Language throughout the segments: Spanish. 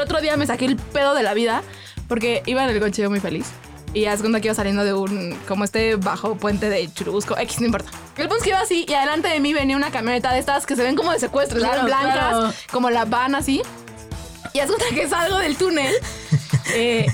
el otro día me saqué el pedo de la vida porque iba en el coche muy feliz. Y haz cuenta que iba saliendo de un, como este bajo puente de Churubusco, X, no importa. El punto es que iba así y adelante de mí venía una camioneta de estas que se ven como de secuestro, Claro, blancas, claro. como la van así. Y haz cuenta que salgo del túnel. eh,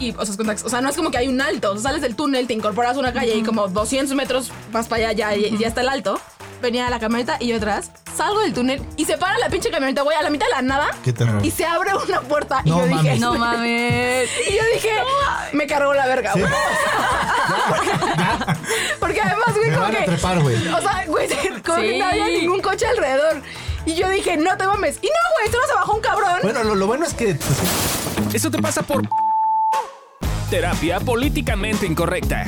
y, o sea, o sea, no es como que hay un alto. O sea, sales del túnel, te incorporas a una calle y como 200 metros más para allá ya, ya está el alto. Venía la camioneta y yo atrás. Salgo del túnel y se para la pinche camioneta, güey, a la mitad de la nada. ¿Qué terror? Y se abre una puerta y yo dije, mames. No mames. y yo dije, me cargó la verga, güey. Porque además, güey, Me como van a que. trepar, güey. O sea, güey, como que no había ningún coche alrededor. Y yo dije, no te mames. Y no, güey, solo se bajó un cabrón. Bueno, lo, lo bueno es que pues, Eso te pasa por terapia políticamente incorrecta.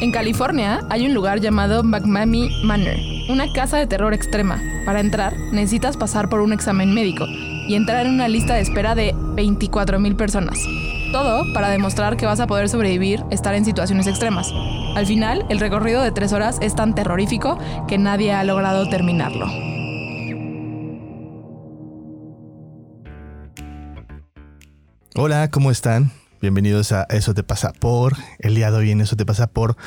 En California hay un lugar llamado McMamie Manor, una casa de terror extrema. Para entrar, necesitas pasar por un examen médico y entrar en una lista de espera de 24 mil personas. Todo para demostrar que vas a poder sobrevivir estar en situaciones extremas. Al final, el recorrido de tres horas es tan terrorífico que nadie ha logrado terminarlo. Hola, ¿cómo están? Bienvenidos a Eso te pasa por. El día de hoy en Eso te pasa por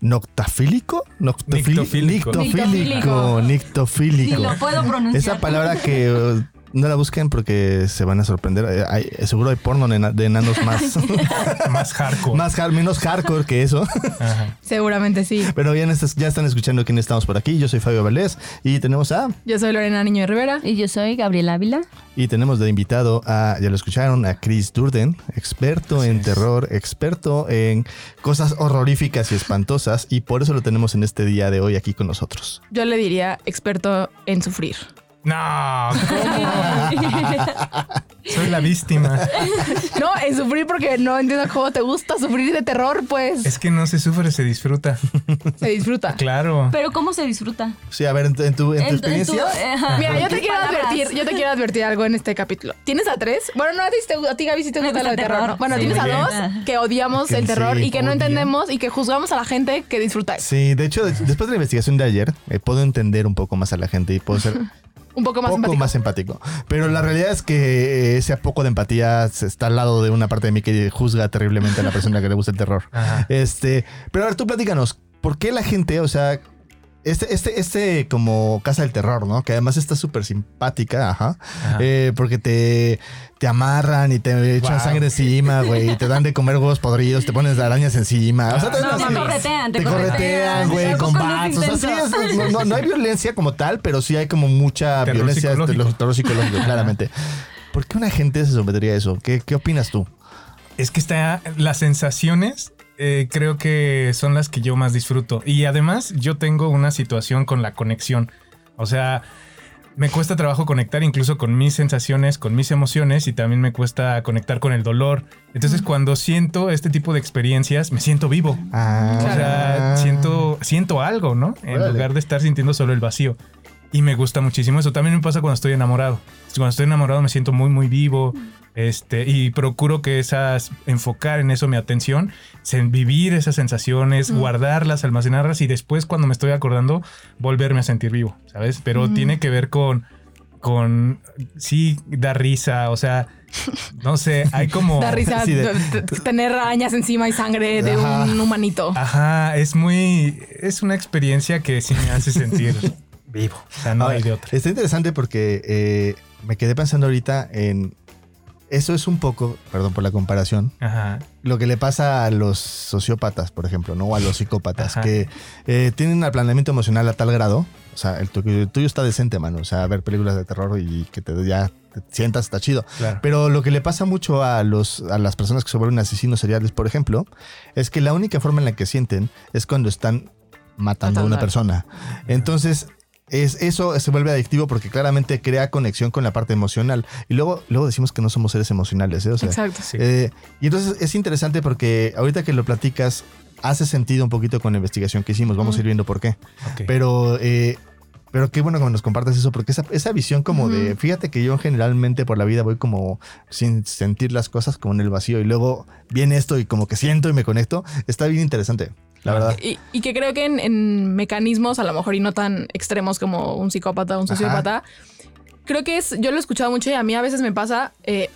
noctafílico, Noctofili- Nictofílico. nictofílico, nictofílico. Ni lo puedo pronunciar. Esa palabra que no la busquen porque se van a sorprender. Eh, hay- seguro hay porno de, ena- de enanos más, Más hardcore. más hard- menos hardcore que eso. Ajá. Seguramente sí. Pero ya, estás- ya están escuchando quién estamos por aquí. Yo soy Fabio Valdés y tenemos a Yo soy Lorena Niño de Rivera. Y yo soy Gabriela Ávila. y tenemos de invitado a ya lo escucharon a Chris Durden, experto en terror, experto en cosas horroríficas y espantosas y por eso lo tenemos en este día de hoy aquí con nosotros. Yo le diría experto en sufrir. No, ¿cómo? Soy la víctima. No, en sufrir porque no entiendo cómo te gusta sufrir de terror, pues Es que no se sufre, se disfruta. se disfruta. Claro. Pero ¿cómo se disfruta? Sí, a ver, en tu, en tu- en tu En tu- en tu- experiencia. ajá. Mira, yo te ¿Qué quiero palabras? advertir, yo te quiero advertir algo en este capítulo. ¿Tienes a tres? Bueno, no a ti, te- a ti Gaby, sí te gusta lo de el terror, terror. ¿no? Bueno, Sí, tienes a dos que odiamos Que el terror sí, y que no entendemos y que juzgamos a la gente que disfruta. Sí, de hecho, de- después de la investigación de ayer, eh, puedo entender un poco más a la gente y puedo ser Un poco más poco empático. más empático. Pero la realidad es que ese poco de empatía está al lado de una parte de mí que juzga terriblemente a la persona que le gusta el terror. Ajá. Este, pero a ver, tú platícanos, ¿por qué la gente, o sea, este, este, este como casa del terror, ¿no? Que además está súper simpática, ajá. Ajá. Eh, porque te, te amarran y te echan Wow. sangre encima, güey. y Te dan de comer huevos podridos, te pones arañas encima. O sea, Ah, No, te, te corretean, te, te corretean, güey, con bats. O sea, sí, es- no, no- no hay violencia como tal, pero sí hay como mucha Terror violencia psicológico. terror- terror psicológico, claramente. ¿Por qué una gente se sometería a eso? ¿Qué, qué opinas tú? Es que está las sensaciones eh, creo que son las que yo más disfruto. Y además yo tengo una situación con la conexión. O sea, me cuesta trabajo conectar incluso con mis sensaciones, con mis emociones y también me cuesta conectar con el dolor. Entonces cuando siento este tipo de experiencias me siento vivo. Ah, O sea, siento, siento algo, ¿no? En Órale. lugar de estar sintiendo solo el vacío. Y me gusta muchísimo eso. También me pasa cuando estoy enamorado. Cuando estoy enamorado me siento muy, muy vivo. Este, y procuro que esas, enfocar en eso mi atención, en vivir esas sensaciones, guardarlas, almacenarlas y después cuando me estoy acordando, volverme a sentir vivo, ¿sabes? Pero tiene que ver con, con, sí, da risa, o sea, no sé, hay como... Da risa Sí, de- tener arañas encima y sangre de Ajá. un humanito. Ajá, es muy, es una experiencia que sí me hace sentir vivo. O sea, no Ahora, hay de otra. Está interesante porque eh, me quedé pensando ahorita en. Eso es un poco, perdón por la comparación, Ajá. lo que le pasa a los sociópatas, por ejemplo, ¿no? O a los psicópatas, Ajá. que eh, tienen un aplanamiento emocional a tal grado. O sea, el, tu- el tuyo está decente, mano. O sea, ver películas de terror y que te ya te sientas está chido. Claro. Pero lo que le pasa mucho a, los, a las personas que se vuelven asesinos seriales, por ejemplo, es que la única forma en la que sienten es cuando están matando a una persona. Entonces, es, eso se vuelve adictivo porque claramente crea conexión con la parte emocional. Y luego, luego decimos que no somos seres emocionales, ¿eh? O sea, Exacto. Sí. eh, y entonces es interesante porque ahorita que lo platicas, hace sentido un poquito con la investigación que hicimos. Vamos a ir viendo por qué. Pero, eh, pero qué bueno que nos compartas eso, porque esa, esa visión como de, fíjate que yo generalmente por la vida voy como sin sentir las cosas como en el vacío y luego viene esto y como que siento y me conecto, está bien interesante. La verdad. Y, y que creo que en, en mecanismos, a lo mejor y no tan extremos como un psicópata o un sociópata, creo que es, yo lo he escuchado mucho y a mí a veces me pasa, eh,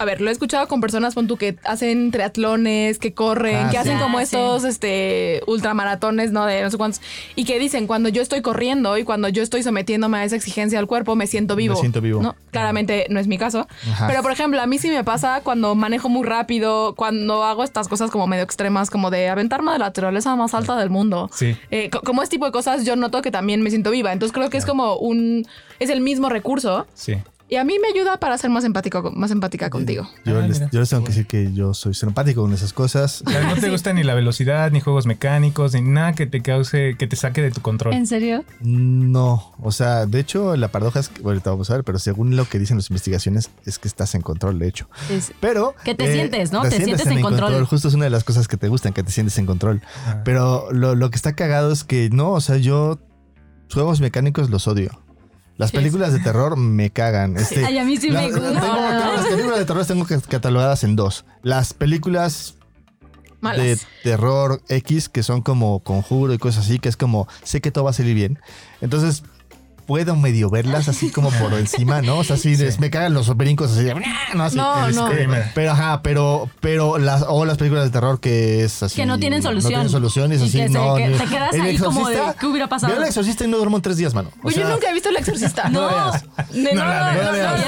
a ver, lo he escuchado con personas, pon tú, que hacen triatlones, que corren, Ah, que sí. hacen como Ah, estos este, ultramaratones, ¿no? De no sé cuántos. Y que dicen, cuando yo estoy corriendo y cuando yo estoy sometiéndome a esa exigencia al cuerpo, me siento vivo. siento vivo. ¿no? Claramente no es mi caso. Ajá. Pero, por ejemplo, a mí sí me pasa cuando manejo muy rápido, cuando hago estas cosas como medio extremas, como de aventarme de la naturaleza más alta del mundo. Sí. Eh, co- como este tipo de cosas, yo noto que también me siento viva. Entonces creo que es como un. Es el mismo recurso. Sí. Y a mí me ayuda para ser más empático, más empática contigo. Yo, Ah, les, yo les tengo que decir que yo soy simpático con esas cosas. O sea, no te gusta ni la velocidad, ni juegos mecánicos, ni nada que te cause, que te saque de tu control. ¿En serio? No, o sea, de hecho la paradoja es que, bueno, ahorita vamos a ver, pero según lo que dicen las investigaciones es que estás en control, de hecho. Es- Pero... Que te sientes, ¿no? Te sientes en el control. Justo es una de las cosas que te gustan, que te sientes en control. Ah. Pero lo, lo que está cagado es que no, o sea, yo juegos mecánicos los odio. Las películas de terror me cagan. Este, Ay, a mí sí la- me tengo- las películas de terror las tengo catalogadas en dos. Las películas Malas. de terror X que son como conjuro y cosas así, que es como sé que todo va a salir bien. Entonces puedo medio verlas así como por encima, ¿no? O sea, así de- Sí. me cagan los brincos así de no, así. No. Screamer. Pero ajá, pero, pero las, o las películas de terror que es así. Que no tienen solución. No tienen solución es así, que se- no. que te quedas El ahí como de, Exorcista, ¿qué hubiera pasado? Veo el exorcista y no duermo en tres días, mano. O Pues yo nunca he visto El Exorcista. No No, No no, la no,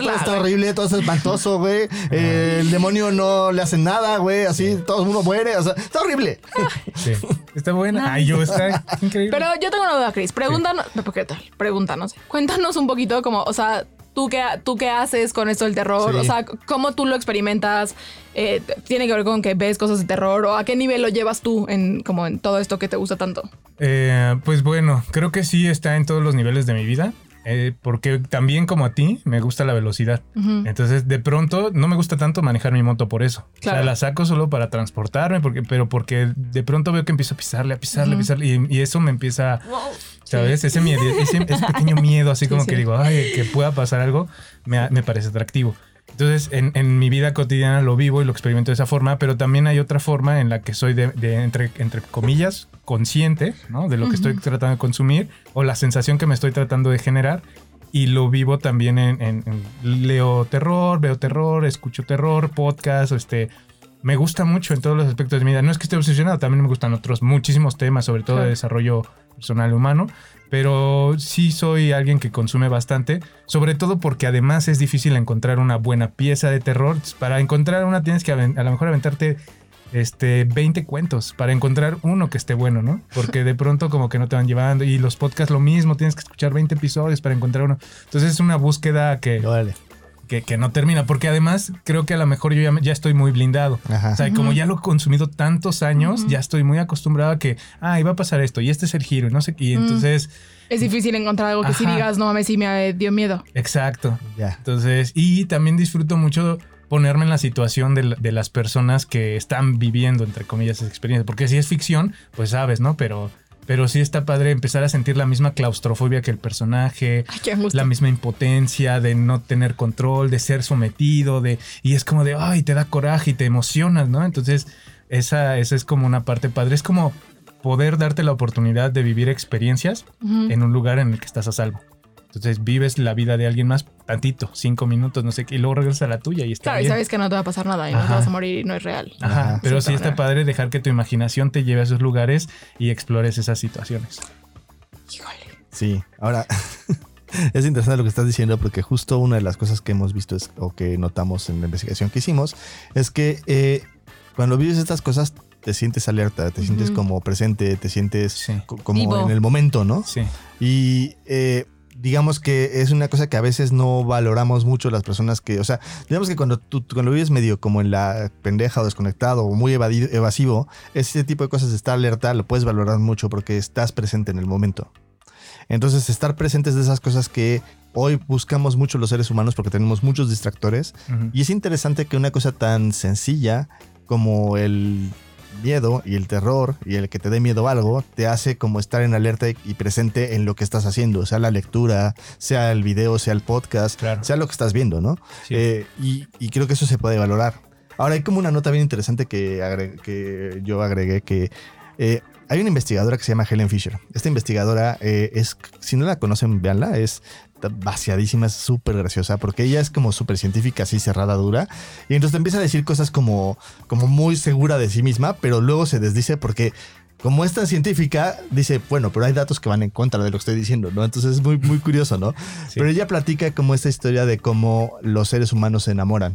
sí está horrible, todo es espantoso, güey. Eh, el demonio no le hace nada, güey. Así todo el mundo muere. O sea, está horrible. Sí. Está buena. Ay, yo está increíble. Pero yo tengo una duda, Chris. Pregúntanos, ¿qué tal? Pregúntanos. Cuéntanos un poquito como, o sea, ¿tú qué, tú qué haces con esto del terror? Sí. O sea, ¿cómo tú lo experimentas? Eh, ¿Tiene que ver con que ves cosas de terror? ¿O a qué nivel lo llevas tú en, como en todo esto que te gusta tanto? Eh, pues bueno, creo que sí está en todos los niveles de mi vida. Eh, porque también como a ti me gusta la velocidad. Entonces de pronto no me gusta tanto manejar mi moto por eso. O Claro. sea, la saco solo para transportarme, porque, pero porque de pronto veo que empiezo a pisarle, a pisarle, a pisarle y, y eso me empieza, ¿sabes? Ese, miedo, ese, ese pequeño miedo, así Sí, como sí. que digo, ay, que pueda pasar algo, me, me parece atractivo. Entonces, en, en mi vida cotidiana lo vivo y lo experimento de esa forma, pero también hay otra forma en la que soy de, de entre, entre comillas, consciente, ¿no? De lo que estoy tratando de consumir o la sensación que me estoy tratando de generar. Y lo vivo también en, en- en- leo terror, veo terror, escucho terror, podcast, este, me gusta mucho en todos los aspectos de mi vida. No es que esté obsesionado, también me gustan otros muchísimos temas, sobre todo Claro. de desarrollo personal humano, pero sí soy alguien que consume bastante, sobre todo porque además es difícil encontrar una buena pieza de terror. Para encontrar una tienes que a lo mejor aventarte este 20 cuentos para encontrar uno que esté bueno, ¿no? Porque de pronto como que no te van llevando y los podcasts lo mismo, tienes que escuchar 20 episodios para encontrar uno. Entonces es una búsqueda que. Que, que no termina, porque además creo que a lo mejor yo ya, ya estoy muy blindado. Ajá. O sea, como ya lo he consumido tantos años, ya estoy muy acostumbrado a que, ah, iba a pasar esto y este es el giro y no sé qué. Y entonces, Es difícil encontrar algo que sí Ajá. digas, no mames, sí me dio miedo. exacto. Ya. Entonces, y también disfruto mucho ponerme en la situación de, de las personas que están viviendo, entre comillas, esa experiencia. Porque si es ficción, pues sabes, ¿no? Pero, pero sí está padre empezar a sentir la misma claustrofobia que el personaje, Ay, la misma impotencia de no tener control, de ser sometido, de y es como de, ay, te da coraje y te emocionas, ¿no? Entonces, esa, esa es como una parte padre. Es como poder darte la oportunidad de vivir experiencias en un lugar en el que estás a salvo. Entonces vives la vida de alguien más tantito, cinco minutos, no sé qué, y luego regresas a la tuya y está Claro, y bien. sabes que no te va a pasar nada y no te Ajá. vas a morir y no es real. Ajá, Ajá. pero Sí, sí está está padre dejar que tu imaginación te lleve a esos lugares y explores esas situaciones. Híjole. Sí, ahora es interesante lo que estás diciendo porque justo una de las cosas que hemos visto es, o que notamos en la investigación que hicimos es que eh, cuando vives estas cosas te sientes alerta, te sientes como presente, te sientes Sí. co- como Vivo. en el momento, ¿no? Sí, Y eh, digamos que es una cosa que a veces no valoramos mucho las personas que, o sea, digamos que cuando tú cuando vives medio como en la pendeja o desconectado o muy evadi- evasivo, ese tipo de cosas de estar alerta lo puedes valorar mucho porque estás presente en el momento. Entonces, estar presentes de esas cosas que hoy buscamos mucho los seres humanos porque tenemos muchos distractores. Y es interesante que una cosa tan sencilla como el miedo y el terror y el que te dé miedo a algo te hace como estar en alerta y- presente en lo que estás haciendo, sea la lectura, sea el video, sea el podcast, Claro. sea lo que estás viendo, ¿no? Sí. Eh, y, y creo que eso se puede valorar. Ahora hay como una nota bien interesante que, que yo agregué que eh, hay una investigadora que se llama Helen Fisher. Esta investigadora eh, es, si no la conocen, véanla, es vaciadísima, es súper graciosa, porque ella es como súper científica, así cerrada, dura, y entonces te empieza a decir cosas como, como muy segura de sí misma, pero luego se desdice porque como es tan científica, dice, bueno, pero hay datos que van en contra de lo que estoy diciendo, ¿no? Entonces es muy, muy curioso, ¿no? Sí. Pero ella platica como esta historia de cómo los seres humanos se enamoran.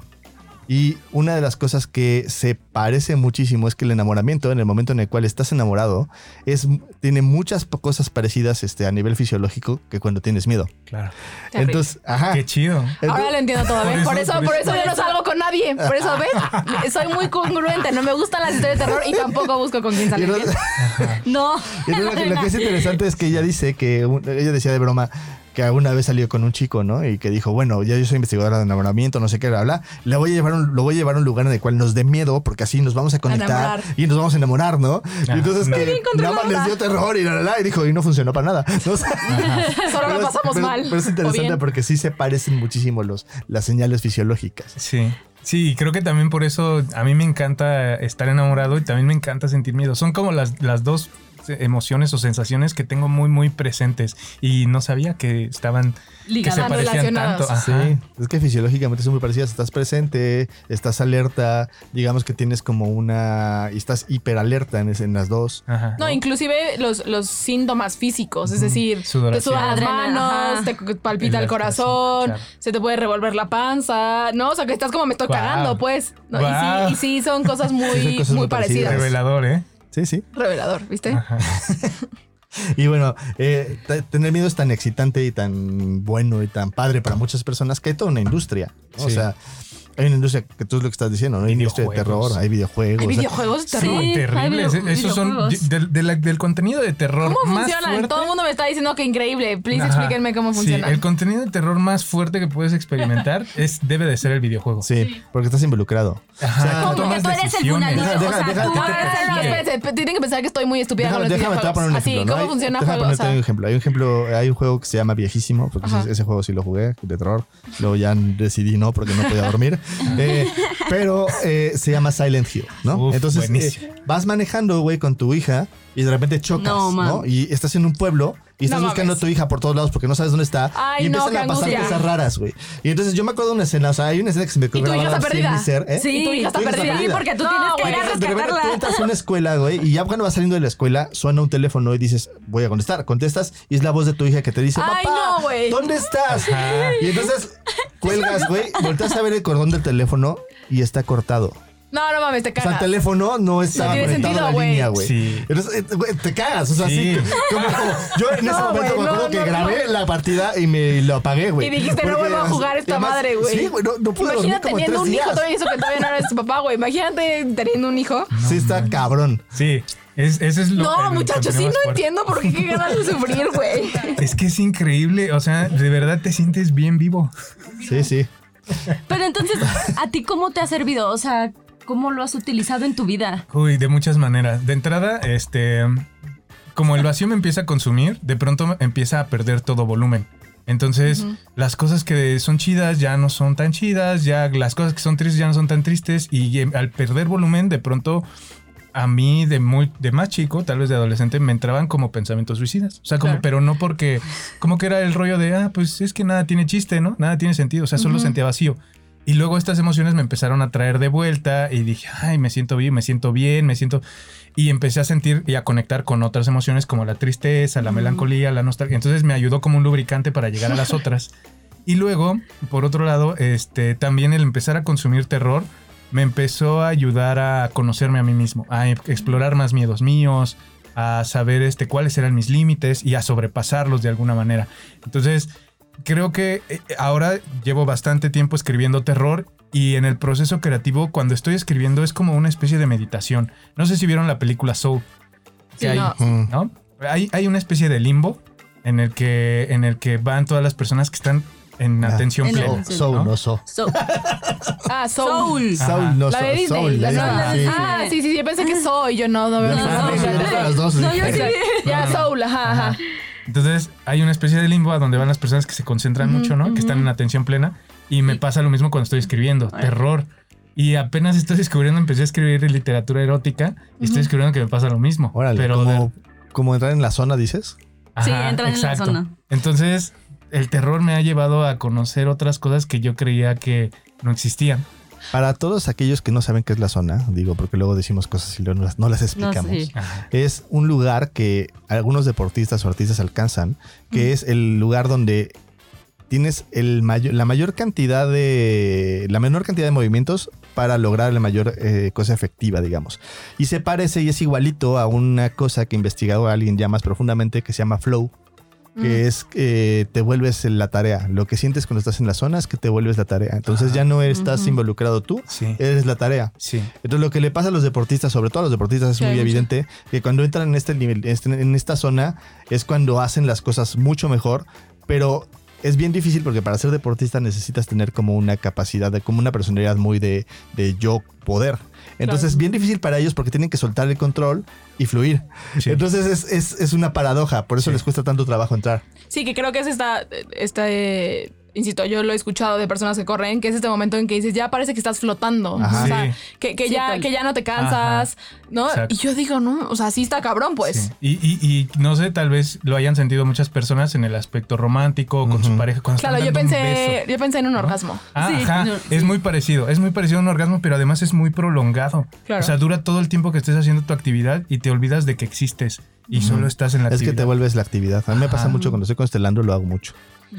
Y una de las cosas que se parece muchísimo es que el enamoramiento, en el momento en el cual estás enamorado, es, tiene muchas cosas parecidas este, a nivel fisiológico que cuando tienes miedo. Claro. Terrible. Entonces, ajá. Qué chido. Ahora lo entiendo todo, ¿ves? Por Por eso- eso, por por eso- yo no salgo con nadie. Por eso, ¿ves? Soy muy congruente. No me gustan las historias de terror y tampoco busco con quién salir No. entonces lo, que, lo que es interesante es que ella dice que, ella decía de broma, que alguna vez salió con un chico, ¿no? Y que dijo, bueno, ya yo soy investigadora de enamoramiento, no sé qué, bla, bla. Le voy a llevar un, lo voy a llevar a un lugar en el cual nos dé miedo, porque así nos vamos a conectar y nos vamos a enamorar, ¿no? y entonces no. que nada más les dio terror y la, la, la, y dijo, y no funcionó para nada. ¿no? Solo pero pasamos pero- mal. Pero es interesante porque sí se parecen muchísimo los, las señales fisiológicas. Sí. Sí, y creo que también por eso a mí me encanta estar enamorado y también me encanta sentir miedo. Son como las, las dos emociones o sensaciones que tengo muy, muy presentes y no sabía que estaban, que se Ligadas. parecían tanto. Ajá. Sí, es que fisiológicamente son muy parecidas. Estás presente, estás alerta, digamos que tienes como una... y estás hiperalerta en, ese- en las dos. Ajá. No, inclusive los, los síntomas físicos, es decir, te Sudoración. sudan las manos, te palpita El el corazón, claro. se te puede revolver la panza, ¿no? O sea, que estás como me estoy Guau. cagando, pues. Y, sí, y sí, son cosas muy, Sí, son cosas muy muy parecidas. parecidas. Revelador, ¿eh? Sí, sí. Revelador, ¿viste? Ajá. Y bueno, eh, tener miedo es tan excitante y tan bueno y tan padre para muchas personas que hay toda una industria. ¿no? O Sí. sea, hay una industria que tú es lo que estás diciendo, ¿no? Hay industria de Videojuegos. terror, hay videojuegos. Hay videojuegos de terror. Sí. Terribles. hay video- Esos son videojuegos. del, de la- del contenido de terror ¿Cómo más funcionan? fuerte. Todo el mundo me está diciendo que increíble. Please Ajá. explíquenme cómo Sí, funciona. el contenido de terror más fuerte que puedes experimentar es debe de ser el videojuego. sí, porque estás involucrado. Ajá, O sea, Como tomas que tú eres el. Deja- o sea, deja- tú eres el tienen que pensar que estoy muy estúpida Déjame, con los déjame te voy a poner un videojuegos. ejemplo. Así. ¿cómo Hay- funciona déjame juego? Sea, un ejemplo. Hay un ejemplo, hay un juego que se llama Viejísimo, porque ese juego sí lo jugué, de terror. Luego ya decidí no, porque no podía dormir. Eh, pero eh, se llama Silent Hill, ¿no? Uf, Entonces eh, vas manejando, güey, con tu hija y de repente chocas, No. Y estás en un pueblo y estás No buscando a tu hija por todos lados porque no sabes dónde está. Ay, y empiezan a pasar angustia. cosas raras, güey. Y entonces yo me acuerdo de una escena, o sea, hay una escena que se me quedó tu hija grabada está perdida. ser, ¿eh? Sí, Y tu hija está Tu perdida. perdida. porque tú No, tienes que ir a tú entras a una escuela, güey, y ya cuando vas saliendo de la escuela, suena un teléfono y dices, voy a contestar. Contestas y es la voz de tu hija que te dice, Ay, papá, no. ¿dónde estás? Ajá. Y entonces cuelgas, güey, volteas a ver el cordón del teléfono y está cortado. No, no mames, te O sea, cagas. el teléfono no estaba tiene conectado sentido, a la güey. línea, güey. Sí. Entonces, eh, te cagas, o sea, Sí. sí. como, como- yo en ese No, momento güey, me acuerdo no, que no, grabé la partida y me lo apagué, güey. Y dijiste, no vuelvo a jugar esta además, madre, güey. Sí, güey, no, no pude Imagínate como teniendo tres un hijo todavía, eso que todavía no eres tu papá, güey. Imagínate teniendo un hijo. Sí, está cabrón. Sí, es, ese es lo No, muchachos, sí no fuerte. entiendo por qué qué ganas de sufrir, güey. Es que es increíble, o sea, de verdad te sientes bien vivo. Sí, sí. Pero entonces, ¿a ti cómo te ha servido? O sea, ¿cómo lo has utilizado en tu vida? Uy, de muchas maneras. De entrada, este, como el vacío me empieza a consumir, de pronto empieza a perder todo volumen. Entonces, las cosas que son chidas ya no son tan chidas, ya las cosas que son tristes ya no son tan tristes y al perder volumen, de pronto a mí de muy de más chico, tal vez de adolescente, me entraban como pensamientos suicidas. O sea, como, Claro. pero no porque, como que era el rollo de, ah, pues es que nada tiene chiste, ¿no? Nada tiene sentido. O sea, solo sentía vacío. Y luego estas emociones me empezaron a traer de vuelta y dije, ay, me siento bien, me siento bien, me siento... Y empecé a sentir y a conectar con otras emociones como la tristeza, la melancolía, la nostalgia. Entonces me ayudó como un lubricante para llegar a las otras. Y luego, por otro lado, este, también el empezar a consumir terror me empezó a ayudar a conocerme a mí mismo, a e- explorar más miedos míos, a saber este, cuáles eran mis límites y a sobrepasarlos de alguna manera. Entonces, creo que eh, ahora llevo bastante tiempo escribiendo terror y en el proceso creativo, cuando estoy escribiendo, es como una especie de meditación. No sé si vieron la película Soul. Sí, hay, no. Mm. ¿no? Hay, hay una especie de limbo en el que, en el que van todas las personas que están en Ah, atención en plena. el- So, so, ¿no? no so. So- Ah, Soul. Soul. Ajá. Soul, no La so. de Disney. Soul, la la nueva. Disney, sí. Ah, sí, sí, sí. Yo pensé que soy. Yo no, no veo No, no, sí, Ya, no. No, yo sí. Ajá, ajá. Entonces hay una especie de limbo a donde van las personas que se concentran mucho, ¿no? Que están en atención plena. Y me pasa lo mismo cuando estoy escribiendo. Terror. Y apenas estoy descubriendo, empecé a escribir literatura erótica y estoy descubriendo que me pasa lo mismo. Órale, pero como, como entrar en la zona, dices. Sí, entran en la zona. Entonces, el terror me ha llevado a conocer otras cosas que yo creía que no existían. Para todos aquellos que no saben qué es la zona, digo, porque luego decimos cosas y luego no las, no las explicamos. sí. Es un lugar que algunos deportistas o artistas alcanzan, que es el lugar donde tienes el mayor, la mayor cantidad de. la menor cantidad de movimientos para lograr la mayor eh, cosa efectiva, digamos. Y se parece y es igualito a una cosa que ha investigado alguien ya más profundamente que se llama flow. Que es que te vuelves en la tarea. Lo que sientes cuando estás en la zona es que te vuelves la tarea. Entonces ya no estás Ujú. involucrado tú, Sí. eres la tarea. Sí. Entonces lo que le pasa a los deportistas, sobre todo a los deportistas, es Sí, muy mucho. evidente que cuando entran en este nivel, este- en esta zona, es cuando hacen las cosas mucho mejor, pero es bien difícil porque para ser deportista necesitas tener como una capacidad, de, como una personalidad muy de, de yo poder. Entonces Claro. es bien difícil para ellos porque tienen que soltar el control y fluir. Sí. Entonces es, es- es una paradoja, por eso Sí. les cuesta tanto trabajo entrar. Sí, que creo que es esta, este, insisto, yo lo he escuchado de personas que corren, que es este momento en que dices, ya parece que estás flotando. Ajá. O sea, Sí. que, que Sí, ya, tal. que ya no te cansas, ¿no? Exacto. Y yo digo, no, o sea, sí está cabrón, pues. Sí. Y, y- y no sé, tal vez lo hayan sentido muchas personas en el aspecto romántico, con su pareja. cuando Claro, están yo dando un pensé, beso. yo pensé en un orgasmo. Ah, Sí, ajá, no, es muy parecido, es muy parecido a un orgasmo, pero además es muy prolongado. Claro. O sea, dura todo el tiempo que estés haciendo tu actividad y te olvidas de que existes y solo estás en la Es que actividad. te vuelves la actividad. A mí me pasa mucho cuando estoy constelando, lo hago mucho.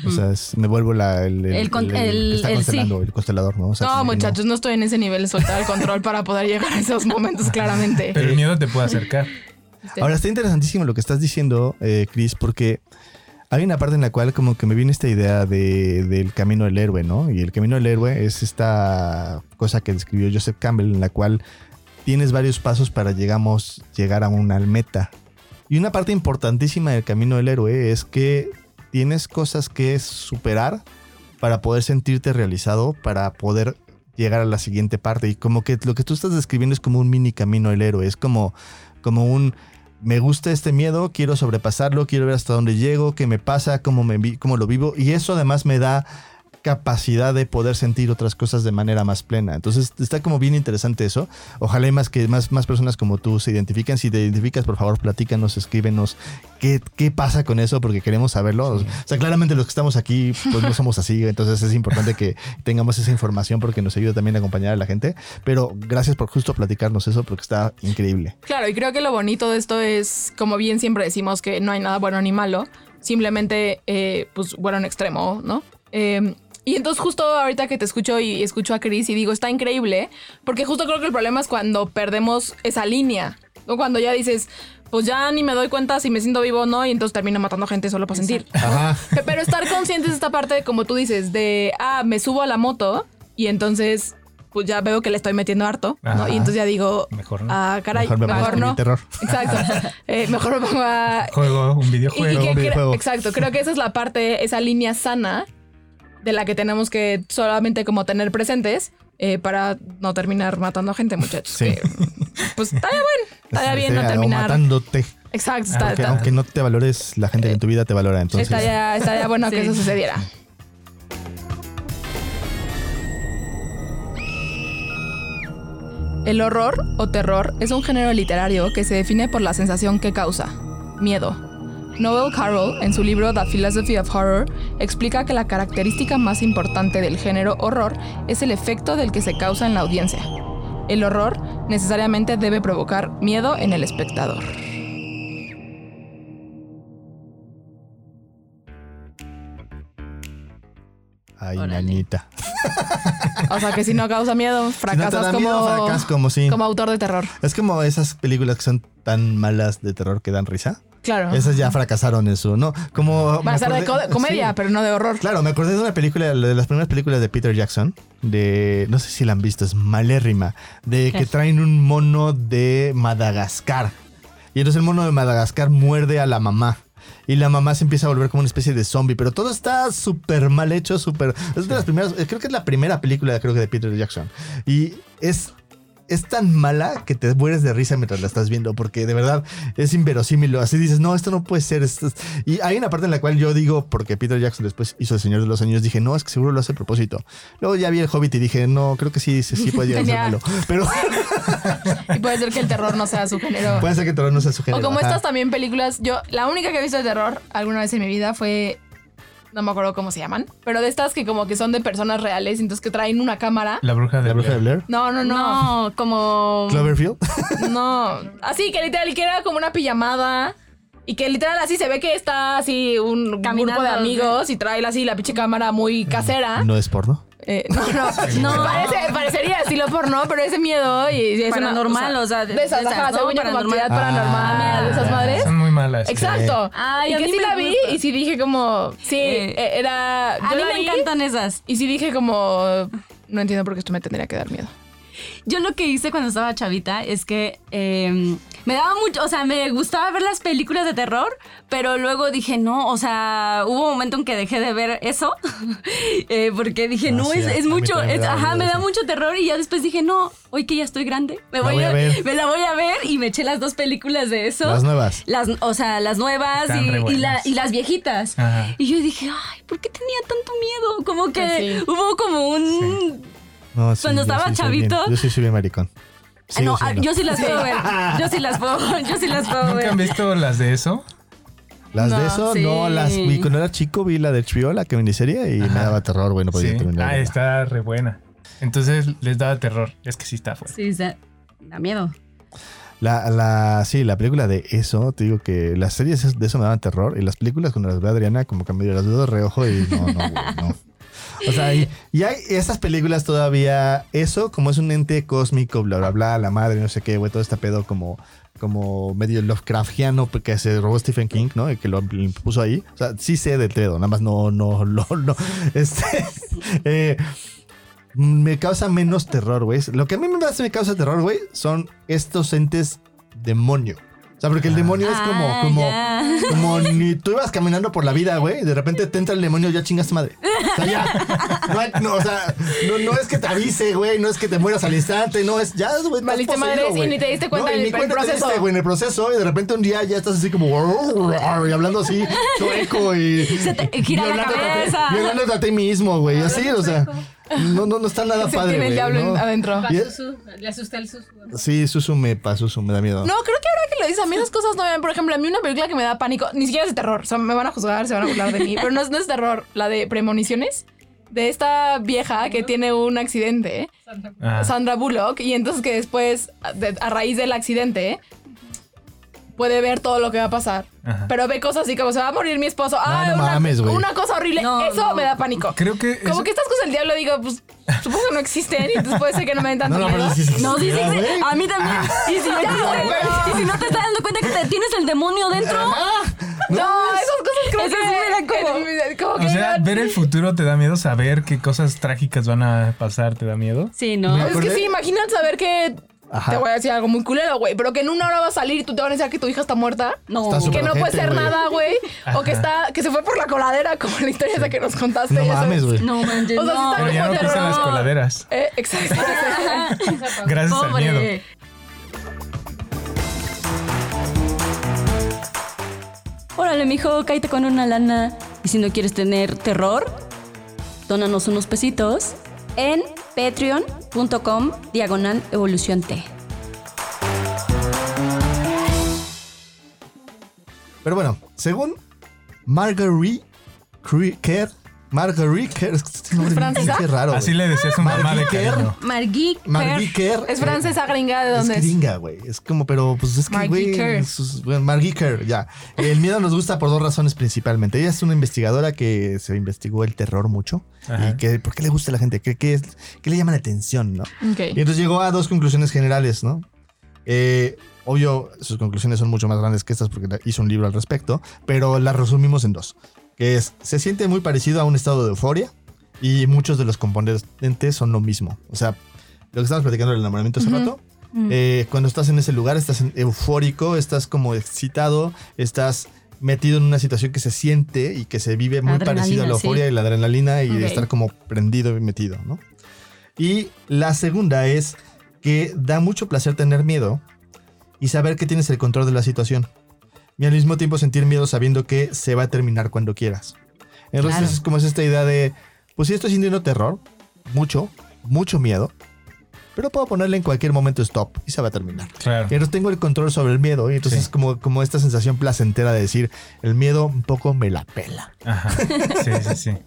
O sea, es- me vuelvo la, el, El el- está el constelador, ¿no? O sea, No, muchachos, no estoy en ese nivel de soltar el control para poder llegar a esos momentos, claramente. Pero el miedo te puede acercar. Ahora está interesantísimo lo que estás diciendo, eh, Chris, porque hay una parte en la cual como que me viene esta idea de, del camino del héroe, ¿no? Y el camino del héroe es esta cosa que describió Joseph Campbell, en la cual tienes varios pasos para llegamos, llegar a una meta. Y una parte importantísima del camino del héroe es que tienes cosas que superar para poder sentirte realizado, para poder llegar a la siguiente parte. Y como que lo que tú estás describiendo es como un mini camino del héroe, es como, como un me gusta este miedo, quiero sobrepasarlo, quiero ver hasta dónde llego, qué me pasa, cómo, me cómo lo vivo. Y eso además me da capacidad de poder sentir otras cosas de manera más plena. Entonces está como bien interesante eso. Ojalá y más que más, más personas como tú se identifiquen. Si te identificas, por favor, platícanos, escríbenos qué, qué pasa con eso, porque queremos saberlo. O sea, claramente los que estamos aquí, pues no somos así. Entonces es importante que tengamos esa información porque nos ayuda también a acompañar a la gente. Pero gracias por justo platicarnos eso, porque está increíble. Claro, y creo que lo bonito de esto es, como bien siempre decimos, que no hay nada bueno ni malo, simplemente, eh, pues, bueno en extremo, ¿no? Eh, y entonces justo ahorita que te escucho y escucho a Chris y digo, está increíble, porque justo creo que el problema es cuando perdemos esa línea, o cuando ya dices, pues ya ni me doy cuenta si me siento vivo o no, y entonces termino matando gente solo para sentir. Ajá. Pe- Pero estar conscientes de esta parte, como tú dices, de, ah, me subo a la moto y entonces, pues ya veo que le estoy metiendo harto, ¿no? Y entonces ya digo, Mejor no. ah, caray, Mejor me mejor no. terror. Exacto. Eh, mejor me pongo a... Juego, un Y, y videojuego. un videojuego. exacto, creo que esa es la parte, esa línea sana de la que tenemos que solamente como tener presentes eh, para no terminar matando gente, muchachos. Sí. Que, pues estaría bueno, estaría bien no O terminar. matándote. Exacto, está- Porque está- aunque no te valores, la gente en tu vida te valora. Entonces, estaría, estaría bueno que eso sucediera. El horror o terror es un género literario que se define por la sensación que causa, miedo. Noel Carroll, en su libro The Philosophy of Horror, explica que la característica más importante del género horror es el efecto del que se causa en la audiencia. El horror necesariamente debe provocar miedo en el espectador. ay, ñañita. O sea que si no causa miedo, Si no te fracasas da como, miedo, fracasas como sí. como autor de terror. Es como esas películas que son tan malas de terror que dan risa. Claro. Esas ya fracasaron en su, ¿no? Como. Va a ser de co- comedia, sí. pero no de horror. Claro, me acordé de una película, de las primeras películas de Peter Jackson, de, no sé si la han visto, es malérrima, de que traen un mono de Madagascar. Y entonces el mono de Madagascar muerde a la mamá. Y la mamá se empieza a volver como una especie de zombie, pero todo está súper mal hecho, súper... Es de las primeras, creo que es la primera película, creo que de Peter Jackson. Y es es tan mala que te mueres de risa mientras la estás viendo, porque de verdad es inverosímil. Así dices, no, esto no puede ser. esto es-". Y hay una parte en la cual yo digo, porque Peter Jackson después hizo El Señor de los Anillos, dije, no, es que seguro lo hace a propósito. Luego ya vi el Hobbit y dije, no, creo que sí, sí, sí puede llegar a ser malo. Pero Y puede ser que el terror no sea su género. puede ser que terror no sea su género. O como Ajá. estas también películas, yo la única que he visto de terror alguna vez en mi vida fue, no me acuerdo cómo se llaman, pero de estas que como que son de personas reales, entonces que traen una cámara. La bruja de La bruja de Blair. No, no, no, No, como. Cloverfield. no. Así que literal, que era como una pijamada. Y que literal así se ve que está así un Caminando, grupo de amigos y trae así la pinche cámara muy casera. No es porno. Eh, no, no, No. Parece- parecería estilo porno, pero ese miedo y es una- Paranormal, o sea, de- esas, de esas, ajá, ¿no? según yo, como Paranormal. actividad paranormal, de esas Ah. madres. Malas. Exacto. Ay, y a que mí sí la vi gusta. y sí dije como, sí, Eh, era... A yo mí la me vi encantan esas. Y sí dije como, no entiendo por qué esto me tendría que dar miedo. Yo lo que hice cuando estaba chavita es que eh, me daba mucho, o sea, me gustaba ver las películas de terror, pero luego dije, no, o sea, hubo un momento en que dejé de ver eso, eh, porque dije, Ah, no, sí, es, mucho, es- ajá, me da mucho terror y ya después dije, no, hoy que ya estoy grande, me La voy, voy a a, ver. me la voy a ver y me eché las dos películas de eso. Las nuevas. Las, o sea, las nuevas y, re y la- buenas. y las viejitas. Ajá. Y yo dije, ay, ¿por qué tenía tanto miedo? Como que Pues sí. hubo como un... No, sí, Cuando estaba sí soy bien- chavito. yo sí soy bien maricón. Ah, Sigo no, ah, siendo. yo sí las puedo ver. Yo sí las puedo, yo sí las puedo ¿Nunca ver. han visto las de eso? Las de No, eso, sí. no, las vi cuando era chico, vi la de HBO, la que miniserie, y me daba terror, güey, no podía Sí. terminar. Ah, está re buena. Entonces les daba terror. Es que sí está fuerte. Sí, da, da miedo. La, la, sí, la película de eso, te digo que las series de eso me daban terror, y las películas cuando las ve Adriana, como que medio las veo de reojo y no, no, güey, no. O sea, y, y hay estas películas todavía, eso como es un ente cósmico, bla, bla, bla, la madre, no sé qué, güey, todo este pedo como, como medio Lovecraftiano que se robó Stephen King, ¿no? Y que lo, lo puso ahí. O sea, sí sé del pedo, nada más no, no, no, no. Este, eh, me causa menos terror, güey. Lo que a mí me, hace- me causa terror, güey, son estos entes demonio. O sea, porque el demonio es como, Ah, como, ya. como ni tú ibas caminando por la vida, güey, y de repente te entra el demonio, ya chingaste madre. O sea, ya. No, hay- no, o sea, no, no es que te avise, güey, no es que te mueras al instante, no es, ya, güey. Valiste madres y güey. ni te diste cuenta No, y en ni el cuenta te proceso. diste, güey, en el proceso, y de repente un día ya estás así como, y hablando así, chueco y. Se te gira la cabeza. Violándote a ti mismo, güey, así, o sea. No, no, no está nada Se padre, tiene el güey. diablo ¿no? adentro. Es- Le asusta el susu. Sí, Susu me pasa, Susu me da miedo. No, creo que ahora que lo dices, a mí esas cosas no me dan. Por ejemplo, a mí una película que me da pánico, ni siquiera es de terror. O sea, me van a juzgar, se van a burlar de mí. Pero no es, no es terror. La de premoniciones. De esta vieja que tiene un accidente, Ah. Sandra Bullock, y entonces que después, de- a raíz del accidente, puede ver todo lo que va a pasar. Ajá. Pero ve cosas así como se va a morir mi esposo. Ah, no una, mames, güey. una cosa horrible. No, Eso no. me da pánico. Creo que. Como eso- que estas cosas del diablo digo, pues supongo que no existen y entonces puede ser que no me den tanto No, no, miedo. pero sí, sí, No, sí, sí, sí. A mí también. Y si, no, Ya, güey. y si no te estás dando cuenta que te tienes el demonio dentro. No, esas cosas creo Eso que sí me da como- que- como O sea, no- ver el futuro te da miedo, saber qué cosas trágicas van a pasar te da miedo. Sí, no. Es que sí, imagínate saber que Ajá. te voy a decir algo muy culero, güey, pero que en una hora va a salir y tú te van a decir que tu hija está muerta. No. Está Que no puede ser güey. nada, güey. O que está, que se fue por la coladera, como la historia esa que nos contaste. No mames, güey. No manches, O sea, sí no. está Pero ya no pisan las coladeras. Eh, exacto. Gracias al miedo. Pobre. Órale, mijo, cállate con una lana. Y si no quieres tener terror, dónanos unos pesitos en patreon.com diagonal evolución T. Pero bueno, según Marguerite Kerr, Marguerite Kerr, es que este raro. Así le decía a su mamá de Marguerite. cariño. Marguerite Kerr. Es eh, francesa gringa, ¿de dónde es es? gringa, güey. Es como, pero pues es que, güey. Kerr, ya. El miedo nos gusta por dos razones principalmente. Ella es una investigadora que se investigó el terror mucho. Ajá. Y que, ¿por qué le gusta a la gente? ¿Qué, qué, es- qué le llama la atención, no? Ok. Y entonces llegó a dos conclusiones generales, ¿no? Eh, obvio, sus conclusiones son mucho más grandes que estas porque hizo un libro al respecto, pero las resumimos en dos. Que es, se siente muy parecido a un estado de euforia y muchos de los componentes son lo mismo. O sea, lo que estamos platicando del enamoramiento hace rato, eh, cuando estás en ese lugar estás eufórico, estás como excitado, estás metido en una situación que se siente y que se vive muy Adrenalina, parecido a la euforia sí. y la adrenalina y estar como prendido y metido, ¿no? Y la segunda es que da mucho placer tener miedo y saber que tienes el control de la situación. Y al mismo tiempo sentir miedo sabiendo que se va a terminar cuando quieras. Entonces Claro. es como es esta idea de, pues sí estoy sintiendo terror, mucho, mucho miedo, pero puedo ponerle en cualquier momento stop y se va a terminar. Claro. Y entonces tengo el control sobre el miedo y entonces Sí. es como, como esta sensación placentera de decir, el miedo un poco me la pela. Ajá. Sí, sí, sí.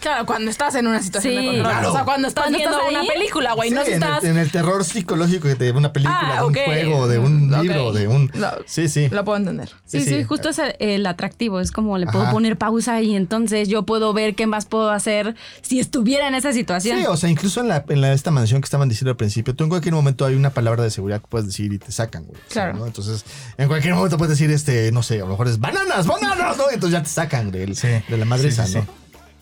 Claro, cuando estás en una situación Sí, de control. claro. O sea, cuando estás Cuando viendo estás una película, güey. no Sí, en, estás. el, en el terror psicológico que te de una película, Ah, de un ok. juego, de un Mm, libro, de un... No. Sí, sí. Lo puedo entender. Sí, sí, justo es el, el atractivo. Es como le puedo Ajá. poner pausa y entonces yo puedo ver qué más puedo hacer si estuviera en esa situación. Sí, o sea, incluso en, la, en la- esta mansión que estaban diciendo al principio, tú en cualquier momento hay una palabra de seguridad que puedes decir y te sacan, güey. O sea, Claro. ¿no? Entonces, en cualquier momento puedes decir, este, no sé, a lo mejor es bananas, bananas, ¿no? Entonces ya te sacan de, Sí. de la madriza, Sí, sí, ¿no?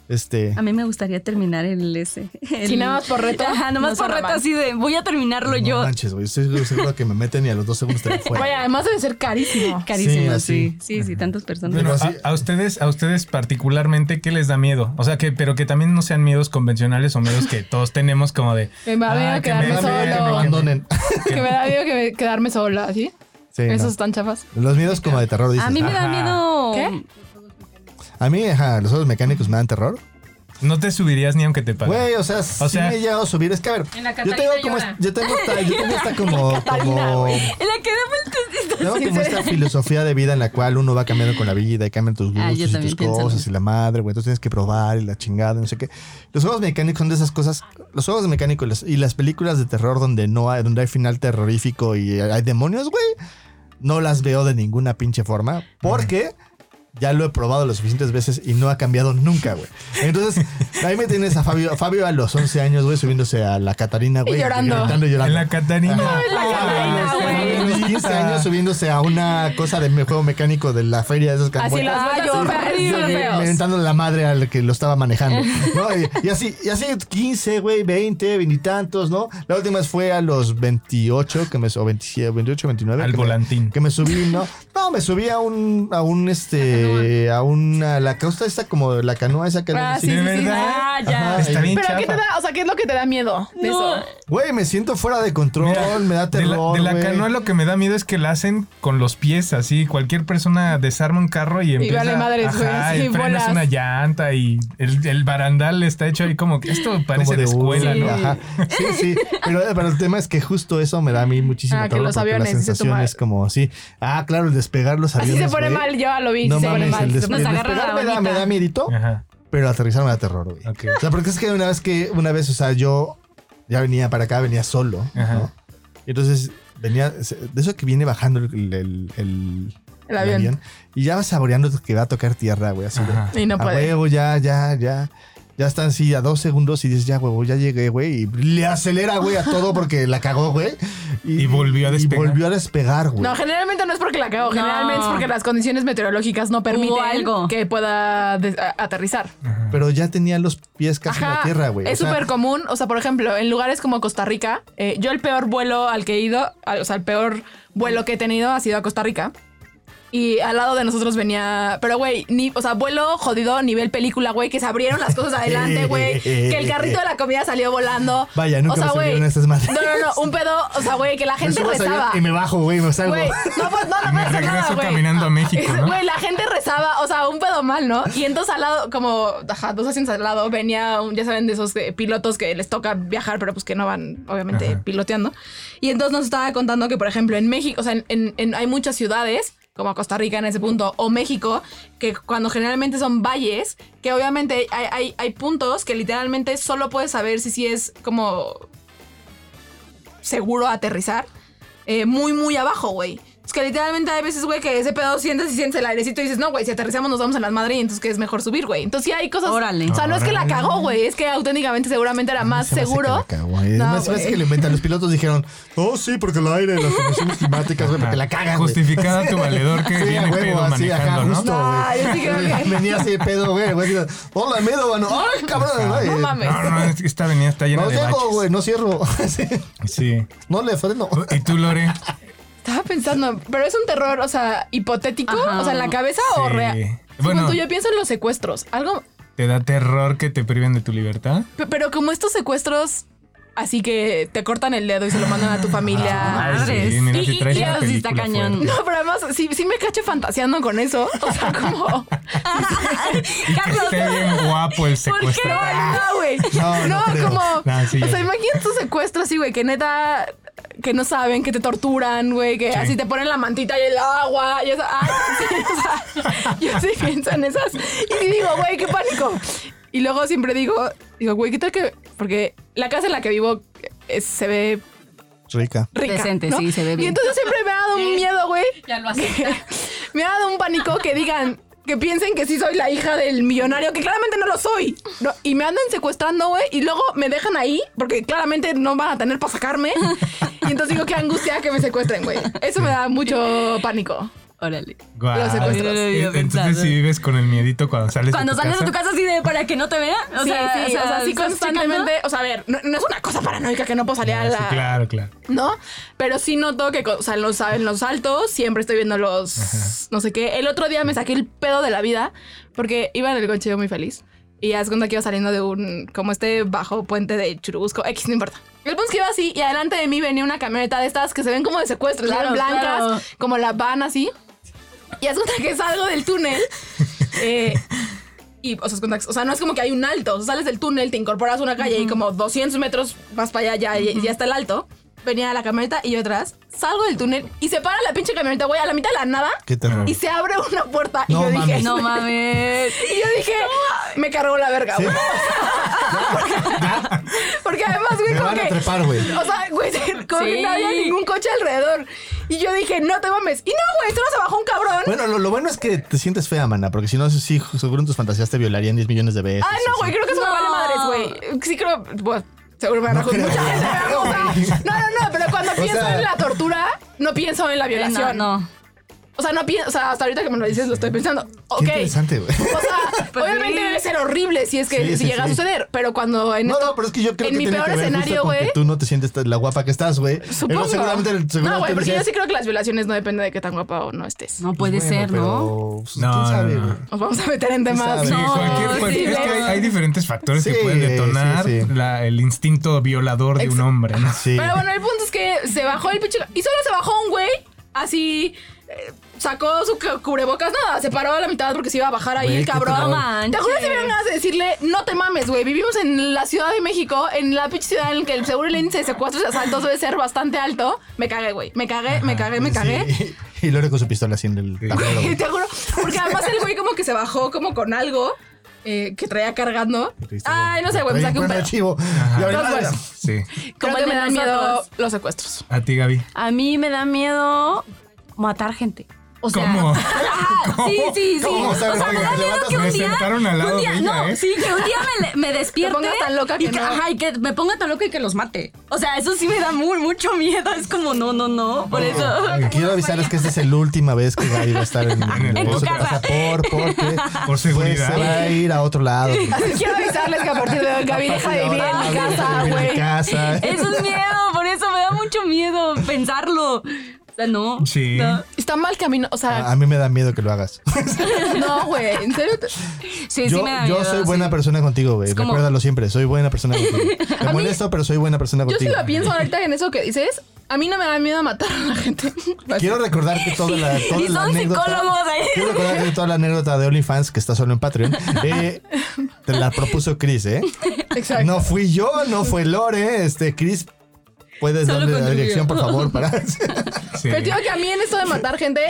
Sí. Este. A mí me gustaría terminar el ese. el- Si nada más por reto, Ajá, nomás no por reto así de voy a terminarlo no yo. manches, güey. Estoy seguro que me meten y a los dos segundos te fuera. Güey, además debe ser carísimo. Carísimo, Sí, sí. Sí, sí, tantas personas. Bueno, Pero así- a, a ustedes, a ustedes particularmente, ¿qué les da miedo? O sea, que, pero que también no sean miedos convencionales o miedos que todos tenemos como de. Me va "Ah, a quedarme me- Me da miedo que me solo. abandonen. Que me da miedo que me- quedarme sola, ¿así? Sí, no. Esos están chafas. Los miedos como de terror, dices. a mí me da miedo. ¿Qué? A mí, ajá, los juegos mecánicos me dan terror. No te subirías ni aunque te paguen. Güey, o sea, sí sea- me he llegado a subir. Es que, a ver, En la yo tengo como, llora. yo tengo esta, yo tengo esta como, Catarina, como, güey. En la que tengo como esta filosofía de vida en la cual uno va cambiando con la vida y cambian tus Ah, gustos y también tus pienso lo cosas y la madre, güey. Entonces tienes que probar y la chingada, no sé qué. Los juegos mecánicos son de esas cosas. Los juegos mecánicos y las- y las películas de terror donde no hay, donde hay final terrorífico y hay demonios, güey. No las veo de ninguna pinche forma. Porque ya lo he probado lo suficientes veces y no ha cambiado nunca, güey. Entonces, ahí me tienes a Fabio, a Fabio a los 11 años, güey, subiéndose a la Catarina, güey. Y llorando. gritando y llorando. En la Catarina. Catarina, Ah, güey. A los 15 años subiéndose a una cosa de juego mecánico de la feria de esos que Así las y- feos. Mentándole la madre al que lo estaba manejando. ¿no? Y, y así, y así 15, güey, 20, 20 y tantos, ¿no? La última fue a los 28, que me, o 27, 28, 29. Al que me- volantín. que me subí, ¿no? No, me subí a un, a un, este, a una, la costa esta como la canoa esa que Ah, así. sí, ¿De sí, sí. verdad? Ah, ya. Ajá, Está y- bien Pero ¿qué te da? O sea, ¿qué es lo que te da miedo de No. eso? Güey, me siento fuera de control, Mira, me da de la, terror. de la canoa lo que me da miedo es que la hacen con los pies, así. Cualquier persona desarma un carro y empieza... vale madres, güey, sí, y frenas una llanta y el, el barandal está hecho ahí como que esto parece Como de, escuela, sí, ¿no? Ajá. Sí, sí. Pero, pero el tema es que justo eso me da a mí muchísimo Ah, que terror los porque aviones, la sensación es como así. Ah, claro, el despegar los Así aviones. se pone güey. mal, yo lo vi, No sí mames, el, Nos despegar la me da, me da miedito, Ajá. pero aterrizar me da terror, güey. O sea, porque es que una vez que, una vez, o sea, yo ya venía para acá, venía solo, Ajá. ¿no? Y entonces venía, de eso que viene bajando el, el, el- El avión. y ya vas saboreando que va a tocar tierra, güey, así de. Y no a puede. huevo, ya, ya, ya. Ya están así a dos segundos y dices, ya, huevo, ya llegué, güey. Y le acelera, güey, a todo porque la cagó, güey. Y volvió a despegar. Y volvió a despegar, güey. No, generalmente no es porque la cago, No. generalmente es porque las condiciones meteorológicas no permiten algo. que pueda aterrizar. Pero ya tenía los pies casi en la tierra, güey. Es O sea, súper común. O sea, por ejemplo, en lugares como Costa Rica, eh, yo el peor vuelo al que he ido, o sea, el peor vuelo que he tenido ha sido a Costa Rica. Y al lado de nosotros venía. Pero, güey, ni, o sea, vuelo jodido, nivel película, güey, que se abrieron las cosas adelante, güey. que el carrito de la comida salió volando. Vaya, nunca o sea, me güey. No, no, no. Un pedo, o sea, güey, que la gente rezaba. Y me bajo, güey, me salgo. Güey, no, pues, no, no Me nada, regreso güey. caminando a México, ¿no? Güey, la gente rezaba, o sea, un pedo mal, ¿no? Y entonces al lado, como, ajá, dos asientos al lado, venía, un, ya saben, de esos eh, pilotos que les toca viajar, pero pues que no van, obviamente, Ajá. piloteando. Y entonces nos estaba contando que, por ejemplo, en México, o sea, en, en- en- hay muchas ciudades, como Costa Rica en ese punto, o México, que cuando generalmente son valles, que obviamente hay, hay, hay puntos que literalmente solo puedes saber si sí es como seguro aterrizar eh, muy, muy abajo, güey. Es que literalmente hay veces, güey, que ese pedo sientes y sientes el airecito y dices, no, güey, si aterrizamos nos vamos a las madres y entonces que es mejor subir, güey. Entonces sí hay cosas. Órale. O sea, no es que la cagó, güey, es que auténticamente seguramente era más seguro. que la cagó, güey. No, güey. que lo inventan. Los pilotos dijeron, oh, sí, porque el aire, las condiciones climáticas, güey, porque la cagan. Justificada tu valedor que viene pedo manejando, ¿no? justo, No, güey. yo sí creo que- Venía así de pedo, güey. Hola, medo, mano. Ay, cabrón, güey. No mames. No, no, es esta avenida está llena No cierro, güey, no cierro. Sí, Sí. No le freno. ¿Y tú, Lore? Estaba pensando, pero es un terror, o sea, hipotético, Ajá. o sea, en la cabeza o real. Bueno. Bueno, yo pienso en los secuestros. Algo, ¿Te da terror que te priven de tu libertad? pe- pero como estos secuestros así que te cortan el dedo y se lo mandan a tu familia. Sí, madres. mira, Y- si y- traes y una eso sí está cañón. fuerte. No, pero además sí, sí me cacho fantaseando con eso. O sea, como. Y que Carlos, esté bien guapo el qué? secuestrador. No, güey. No, No, no creo. como. No, sí, o sea, imagínate tu secuestro así, güey, que neta. Que no saben, que te torturan, güey, que Sí. así te ponen la mantita y el agua y eso. Ay, sí, o sea, yo sí pienso en esas. Y digo, güey, qué pánico. Y luego siempre digo, digo, güey, ¿qué tal que.? Porque la casa en la que vivo eh, se ve Rica. rica. Decente, ¿no? sí, se ve Y bien. entonces siempre me ha dado un miedo, güey. Ya lo acepta. me ha dado un pánico que digan que piensen que sí soy la hija del millonario, que claramente no lo soy. No, y me andan secuestrando, güey, y luego me dejan ahí, porque claramente no van a tener para sacarme. Y entonces digo, qué angustia que me secuestren, güey. Eso me da mucho pánico. Órale. Guau. Secuestros. Eh, Yo Entonces pensando. si vives con el miedito cuando sales Cuando de tu sales casa. de tu casa así de para que no te vean. O sí, sea, sí, o sea, sí ¿estás constantemente, o sea, a ver, no, no es una cosa paranoica que no puedo salir a Ah, la... sí, claro, claro. ¿no? Pero sí noto que, o sea, en los, en los altos siempre estoy viendo los, no sé qué. El otro día me saqué el pedo de la vida porque iba en el coche yo muy feliz. Y haz cuenta que iba saliendo de un, como este bajo puente de Churubusco, X, no importa. El punto es que iba así y adelante de mí venía una camioneta de estas que se ven como de secuestro, Claro, blancas, claro. como la van así. Y haz cuenta que salgo del túnel. eh, y, o sea, o no es como que hay un alto. O sea, sales del túnel, te incorporas a una calle y como 200 metros más para allá ya, ya está el alto. Venía la camioneta y yo atrás. Salgo del túnel y se para la pinche camioneta, güey, a la mitad de la nada. Qué terror. Y se abre una puerta y No yo dije... mames. No mames. Y yo dije, me cargó la verga, Sí. güey. Porque además, güey, Me como van a que... trepar, güey. O sea, güey, como que Sí. no había ningún coche alrededor. Y yo dije, no te mames. Y no, güey, solo se bajó un cabrón. Bueno, lo, lo bueno es que te sientes fea, mana, porque si no, sí, seguro en tus fantasías te violarían 10 millones de veces. Ah, no, sí. güey, creo que eso me No. vale madres, güey. Sí creo, bueno, seguro me No arrojó creo. mucha gente. me No, arroja. No, no, no, pero cuando pienso sea- en la tortura, no pienso en la violación. No, no. O sea, no pienso, o sea, hasta ahorita que me lo dices lo estoy pensando. Ok. Qué interesante, güey. O sea, Pues obviamente sí. debe ser horrible si es que Sí, si sí, llega a suceder, pero cuando en No, esto- no, pero es que yo creo en que mi tiene peor que ver justo escenario, güey. tú no te sientes la guapa que estás, güey. Supongo. Pero seguramente, seguramente no, güey, porque yo sí creo que las violaciones no dependen de qué tan guapa o no estés. No puede bueno, ser, ¿no? pero, pues, No, ¿quién sabe, no. güey? Nos vamos a meter en temas. No, cualquier, sí, cualquier- es que hay, diferentes factores que pueden detonar sí, sí. la- el instinto violador de un hombre. ¿no? Sí. Pero bueno, el punto es que se bajó el pinche. Y solo se bajó un güey, así. Eh, sacó su cu- cubrebocas, nada, se paró a la mitad porque se iba a bajar ahí el cabrón. manches. Te juro que se me dieron ganas de decirle, no te mames, güey. Vivimos en la Ciudad de México, en la pinche ciudad en la que el seguro el índice de secuestros y asaltos debe ser bastante alto. Me cagué, güey. Me cagué, me cagué, me cagué. Sí. Y Lore con su pistola así en el tablero, te juro, porque además el güey como que se bajó como con algo eh, que traía cargando. Ay, no sé, güey, me saqué un pedo. chivo. Ajá. Y ahorita- Entonces, bueno. Sí. Creo Como me dan miedo los secuestros. A ti, Gaby. A mí me da miedo matar gente. O sea, ¿Cómo? Ah, sí, sí, sí. ¿Cómo? O sea, me da miedo que un me día, sentaron al que lado un día, de ella, no, ¿eh? sí, que un día me, me despierte. Te pongas tan loca y que que, no. ajá, y que me ponga tan loca y que los mate. O sea, eso sí me da muy, mucho miedo. Es como, no, no, no. Por eso. Quiero avisarles que esta es la última vez que Gaby va a estar en, En el tu negocio. casa. O sea, por, porque Por seguridad. pues, se va a ir a otro lado. Así quiero avisarles que a partir de hoy Gaby deja de vivir en mi casa, En mi güey. casa. Eso es miedo. Por eso me da mucho miedo pensarlo. Sea, no. Sí. no. Está mal que a mí no, o sea, a mí me da miedo que lo hagas. no, güey, en serio. Sí, yo sí me da yo miedo. soy buena sí. persona contigo, güey. como- Recuérdalo siempre. Soy buena persona contigo. Mí- molesto, pero soy buena persona Yo sí contigo. lo pienso ahorita en eso que dices. A mí no me da miedo matar a la gente. Quiero recordar que toda la, toda Y la son anécdota. psicólogos ahí. Quiero recordar que toda la anécdota de OnlyFans que está solo en Patreon. eh, te la propuso Chris, ¿eh? Exacto. No fui yo, no fue Lore. Este, Chris, puedes Solo darle la dirección, por favor, para. Sí. Pero digo que a mí en esto de matar gente.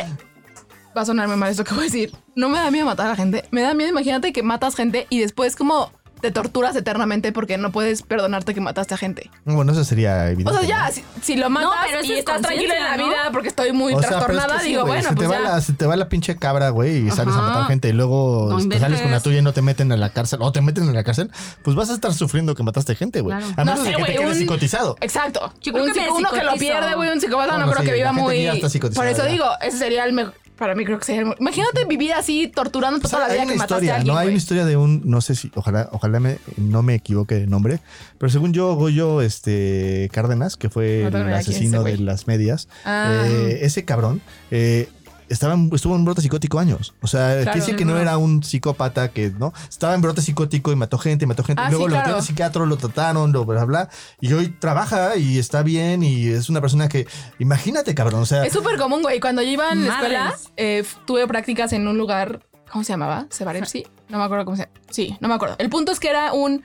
Va a sonarme mal esto que voy a decir. No me da miedo matar a la gente. Me da miedo, imagínate que matas gente y después como te torturas eternamente porque no puedes perdonarte que mataste a gente. Bueno, eso sería evidente. O sea, ya, ¿no? si, si lo matas pero eso y es estás tranquila en la vida ¿no? porque estoy muy O sea, pero es trastornada, que sí, digo, bueno, se, pues te va la, se te va la pinche cabra, güey, y sales a matar gente y luego No te inventes. sales con la tuya y no te meten a la cárcel o te meten en la cárcel, pues vas a estar sufriendo que mataste gente, güey. Claro. A menos No sé, de que te quedes un- psicotizado. Exacto. Yo creo Un que uno que lo pierde, güey, un psicópata no creo sí, que viva muy. Por eso digo, ese sería el mejor. Para mí creo que sería. Imagínate vivir así torturando O sea, toda la hay vida que mataste historia, a alguien. ¿no? Hay una historia de un, no sé si, ojalá, ojalá me, no me equivoque de nombre, pero según yo, Goyo este, Cárdenas, que fue No el asesino de las medias, Ah. eh, ese cabrón, eh, estaba en- estuvo en brote psicótico años. O sea, Claro. que dice que no era un psicópata que, ¿no? Estaba en brote psicótico y mató gente, mató gente. Ah, y luego sí, lo claro. metieron al psiquiatra, lo trataron, lo bla, bla. Y hoy trabaja y está bien y es una persona que, imagínate, cabrón, o sea, Es súper común, güey. Cuando yo iba en la escuela, eh, tuve prácticas en un lugar. ¿Cómo se llamaba? ¿Sevarepsi? No me acuerdo cómo se Sí, no me acuerdo. El punto es que era un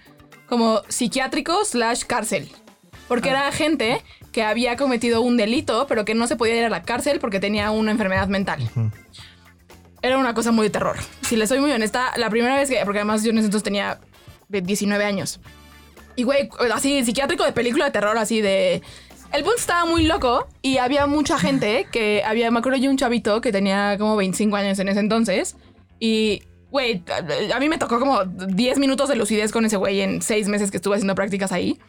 como psiquiátrico slash cárcel. Porque era gente que había cometido un delito, pero que no se podía ir a la cárcel porque tenía una enfermedad mental. Era una cosa muy de terror. Si le soy muy honesta, la primera vez que. Porque además yo en ese entonces tenía 19 años. Y güey, así, psiquiátrico de película de terror, así de. El punto estaba muy loco y había mucha gente que había. Me acuerdo yo un chavito que tenía como 25 años en ese entonces. Y, güey, a- a mí me tocó como 10 minutos de lucidez con ese güey en 6 meses que estuve haciendo prácticas ahí.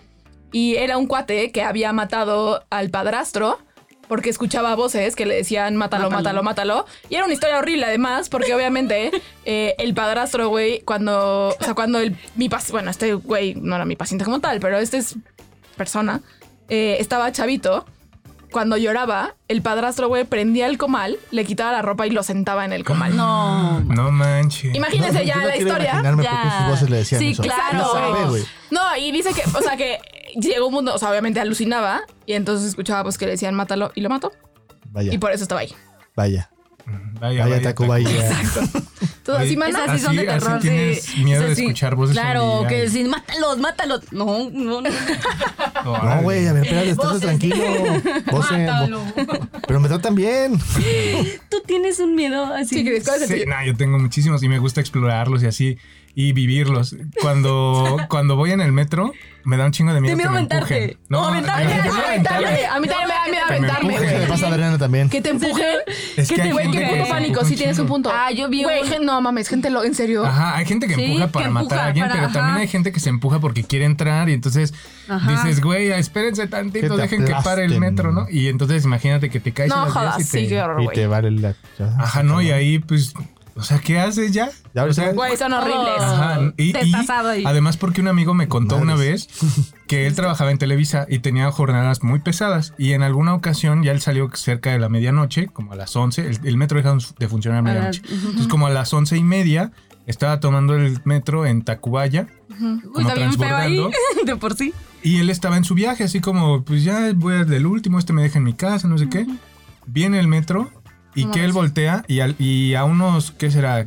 Y era un cuate que había matado al padrastro porque escuchaba voces que le decían mátalo, mátalo, mátalo. Y era una historia horrible además, porque obviamente eh, el padrastro, güey, cuando, o sea, cuando el, mi paciente, bueno, este güey no era mi paciente como tal, pero este es persona, eh, estaba chavito. Cuando lloraba, el padrastro, güey, prendía el comal, le quitaba la ropa y lo sentaba en el comal. No. No manches. Imagínense no, ya yo no la historia. imaginarme ya. por qué sus voces le decían Sí, eso. claro, No sabe. No, y dice que, o sea, que llegó un mundo, o sea, obviamente alucinaba y entonces escuchaba pues que le decían mátalo y lo mató. Vaya, Y por eso estaba ahí. vaya, Vaya, vaya, taco, vaya. Así, Oye, mana. Esas sí son de Así- así terror. tienes sí. miedo de sí. escuchar voces Claro, que decir, mátalos, mátalos. No, no, no. No, güey, a ver, espérate, Voces. tranquilo. Voce, Mátalo. pero me tratan bien. Tú tienes un miedo así. Sí, Cris, ¿cuál es el Sí, tuyo? no, yo tengo muchísimos y me gusta explorarlos y así y vivirlos. Cuando, cuando voy en el metro, me da un chingo de miedo. Te miedo que me aventarte. No, aventarte. me. A mí también me da miedo Que me aventarme, güey. pasa a Adriana también. Que te empujen. Es que que te güey, que se pánico. Sí tienes un punto. Ah, yo vi Güey, no mames, gente lo, en serio. Ajá, hay gente que Sí, empuja para matar a alguien, para- pero también hay gente que se empuja porque quiere entrar y entonces Ajá. dices, güey, espérense tantito, dejen que pare el metro, ¿no? Y entonces imagínate que te caes y te vale la. Ajá, no, y ahí pues, o sea, ¿qué haces ya? Ya, o sea, Güey, son horribles. Ajá, y, y Destazado ahí. además porque un amigo me contó una vez que él trabajaba en Televisa y tenía jornadas muy pesadas y en alguna ocasión ya él salió cerca de la medianoche, como a las 11, el, el metro deja de funcionar a medianoche. Entonces como a las once y media estaba tomando el metro en Tacubaya Uy, como está bien feo ahí. transbordando. De por sí. y él estaba en su viaje así como pues ya voy a del último, este me deja en mi casa, no sé qué. Viene el metro y que él voltea y, al- y a unos, ¿qué será?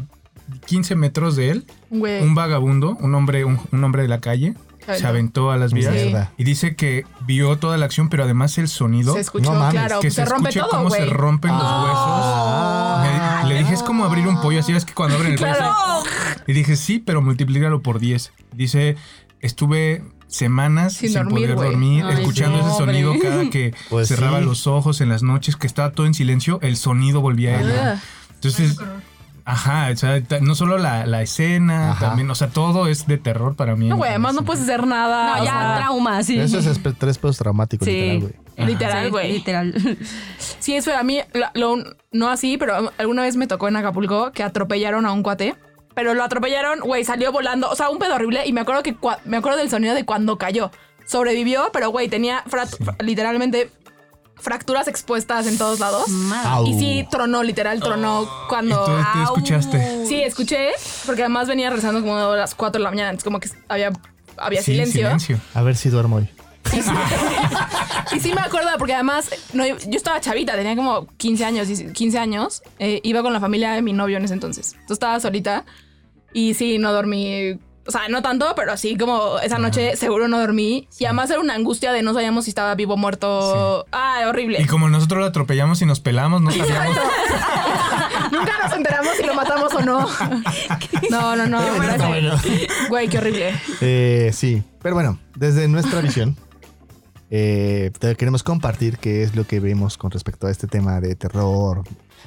15 metros de él Güey. un vagabundo, un hombre, un, un hombre de la calle, Ay, se aventó a las vías Mierda. y dice que vio toda la acción, pero además el sonido, Se escuchó, No mames, claro. que se, se, rompe escuche todo, cómo se rompen los Ah. huesos. Le dije, es como abrir un pollo, así es que cuando abren el pollo. Claro. así. Y dije, sí, pero multiplícalo por 10. Dice, estuve semanas Sin sin, dormir, poder dormir, Ay, escuchando ese sonido cada que Pues cerraba sí. los ojos en las noches, que estaba todo en silencio, el sonido volvía a él. Entonces, ajá, o sea, no solo la, la escena, Ajá. también, o sea, todo es de terror para mí. No, güey, además no puedes hacer nada. No, ya, sea, trauma, sí. Eso es tres pedos traumáticos, Sí. literal, güey. Literal, Sí, güey. Literal. Sí, es feo. A mí, lo- no así, pero alguna vez me tocó en Acapulco que atropellaron a un cuate. Pero lo atropellaron, güey, salió volando. O sea, un pedo horrible. Y me acuerdo que me acuerdo del sonido de cuando cayó. Sobrevivió, pero güey, tenía literalmente fracturas expuestas en todos lados. Madre. Y sí, tronó, literal, tronó ¿Y cuando. tú, tú Au. escuchaste? Sí, escuché, porque además venía rezando como a las 4 de la mañana. Entonces, como que había, había Sí, silencio. A ver si duermo hoy. Y sí me acuerdo, porque además no, yo estaba chavita, tenía como 15 años, 15 años. eh, iba con la familia de mi novio en ese entonces. Entonces estaba solita y sí, no dormí. O sea, no tanto, pero sí como esa noche seguro no dormí. Y además era una angustia de no sabíamos si estaba vivo o muerto. Ah, horrible. Y como nosotros lo atropellamos y nos pelamos, no sabíamos. Nunca nos enteramos si lo matamos o no. No, no, no. Güey, qué horrible. Eh, sí, pero bueno, desde nuestra visión, eh, te queremos compartir qué es lo que vemos con respecto a este tema de terror,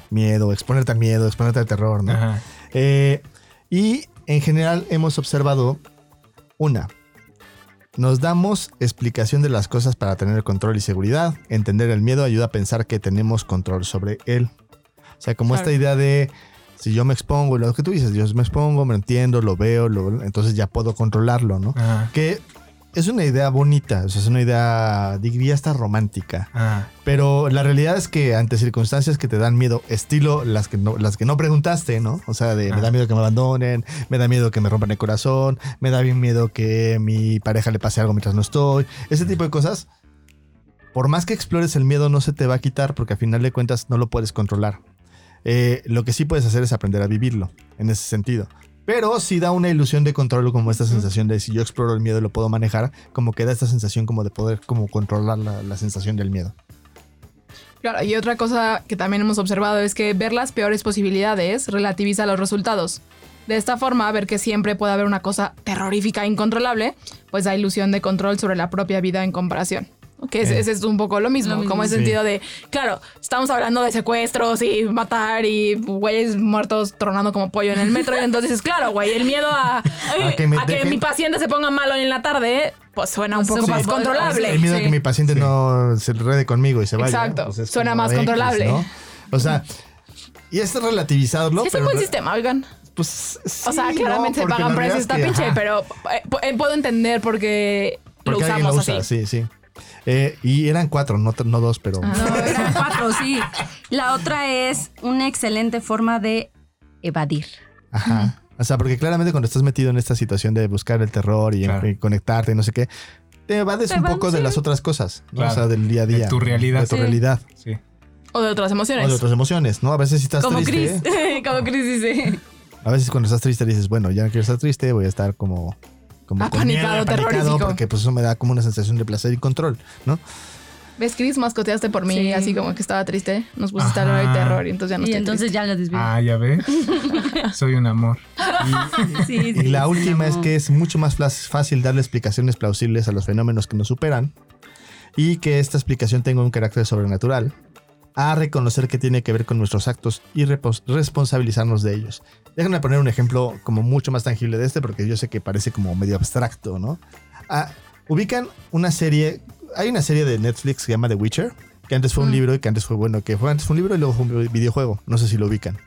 miedo, exponerte al miedo, exponerte al terror, ¿no? Ajá. Eh, y en general hemos observado una. Nos damos explicación de las cosas para tener control y seguridad. Entender el miedo ayuda a pensar que tenemos control sobre él. O sea, como Claro. esta idea de si yo me expongo, lo que tú dices, yo me expongo, me entiendo, lo veo, lo- entonces ya puedo controlarlo, ¿no? Ajá. Que es una idea bonita, o sea, es una idea, diría hasta romántica. Ah, Pero la realidad es que ante circunstancias que te dan miedo, estilo las que no, las que no preguntaste, ¿no? O sea, de me da Ajá. miedo que me abandonen, me da miedo que me rompan el corazón, me da bien miedo que mi pareja le pase algo mientras no estoy, ese tipo de cosas. Por más que explores el miedo no se te va a quitar porque al final de cuentas no lo puedes controlar. Eh, lo que sí puedes hacer es aprender a vivirlo en ese sentido. Pero sí da una ilusión de control como esta sensación de si yo exploro el miedo y lo puedo manejar, como que da esta sensación como de poder como controlar la- la sensación del miedo. Claro, y otra cosa que también hemos observado es que ver las peores posibilidades relativiza los resultados. De esta forma, ver que siempre puede haber una cosa terrorífica e incontrolable, pues da ilusión de control sobre la propia vida en comparación. Que es, Eh. ese es un poco lo mismo, Lo mismo. como el Sí. sentido de, claro, estamos hablando de secuestros y matar y güeyes muertos tronando como pollo en el metro. y entonces, es claro, güey, el miedo a, a que me que dejen- mi paciente se ponga malo en la tarde, pues suena un Pues poco sí. más Sí. controlable. El miedo a Sí. que mi paciente no se enrede conmigo y se vaya. Exacto. pues es Suena más X, controlable. ¿no? O sea, y es relativizarlo, Sí, es un buen sistema, oigan. pues O sea, sí, claramente no, se porque pagan precios, es está pinche, ajá, pero eh, eh, puedo entender por qué lo porque alguien usamos lo usa, así. sí, sí. Eh, y eran cuatro, no, no dos, pero Ah. No, eran cuatro, sí. La otra es una excelente forma de evadir. Ajá. O sea, porque claramente cuando estás metido en esta situación de buscar el terror y, Claro. y conectarte y no sé qué, te evades Te un van- poco de las otras cosas, ¿no? Claro. O sea, del día a De día. tu realidad. De tu Sí. realidad. sí. O de otras O emociones. de otras emociones, ¿no? A veces si estás Como triste. Chris. Como Chris dice. A veces cuando estás triste dices, bueno, ya no quiero estar triste, voy a estar como... Como con Apanicado, miedo, apanicado, porque pues eso me da como una sensación de placer y control, ¿no? ¿Ves, Chris? Mascoteaste por mí, Sí. así como que estaba triste. Nos pusiste a Ajá. hablar de terror y entonces ya no Y estoy entonces triste. ya lo desvió. Ah, ya ves. Soy un amor. Sí, Y sí, la sí, última es que es mucho más fácil darle explicaciones plausibles a los fenómenos que nos superan y que esta explicación tenga un carácter sobrenatural, a reconocer que tiene que ver con nuestros actos y responsabilizarnos de ellos. Déjenme poner un ejemplo como mucho más tangible de este porque yo sé que parece como medio abstracto, ¿no? Ah, ubican una serie, hay una serie de Netflix que se llama The Witcher, que antes fue un Mm. libro y que antes fue, bueno, que fue antes fue un libro y luego fue un videojuego, no sé si lo ubican.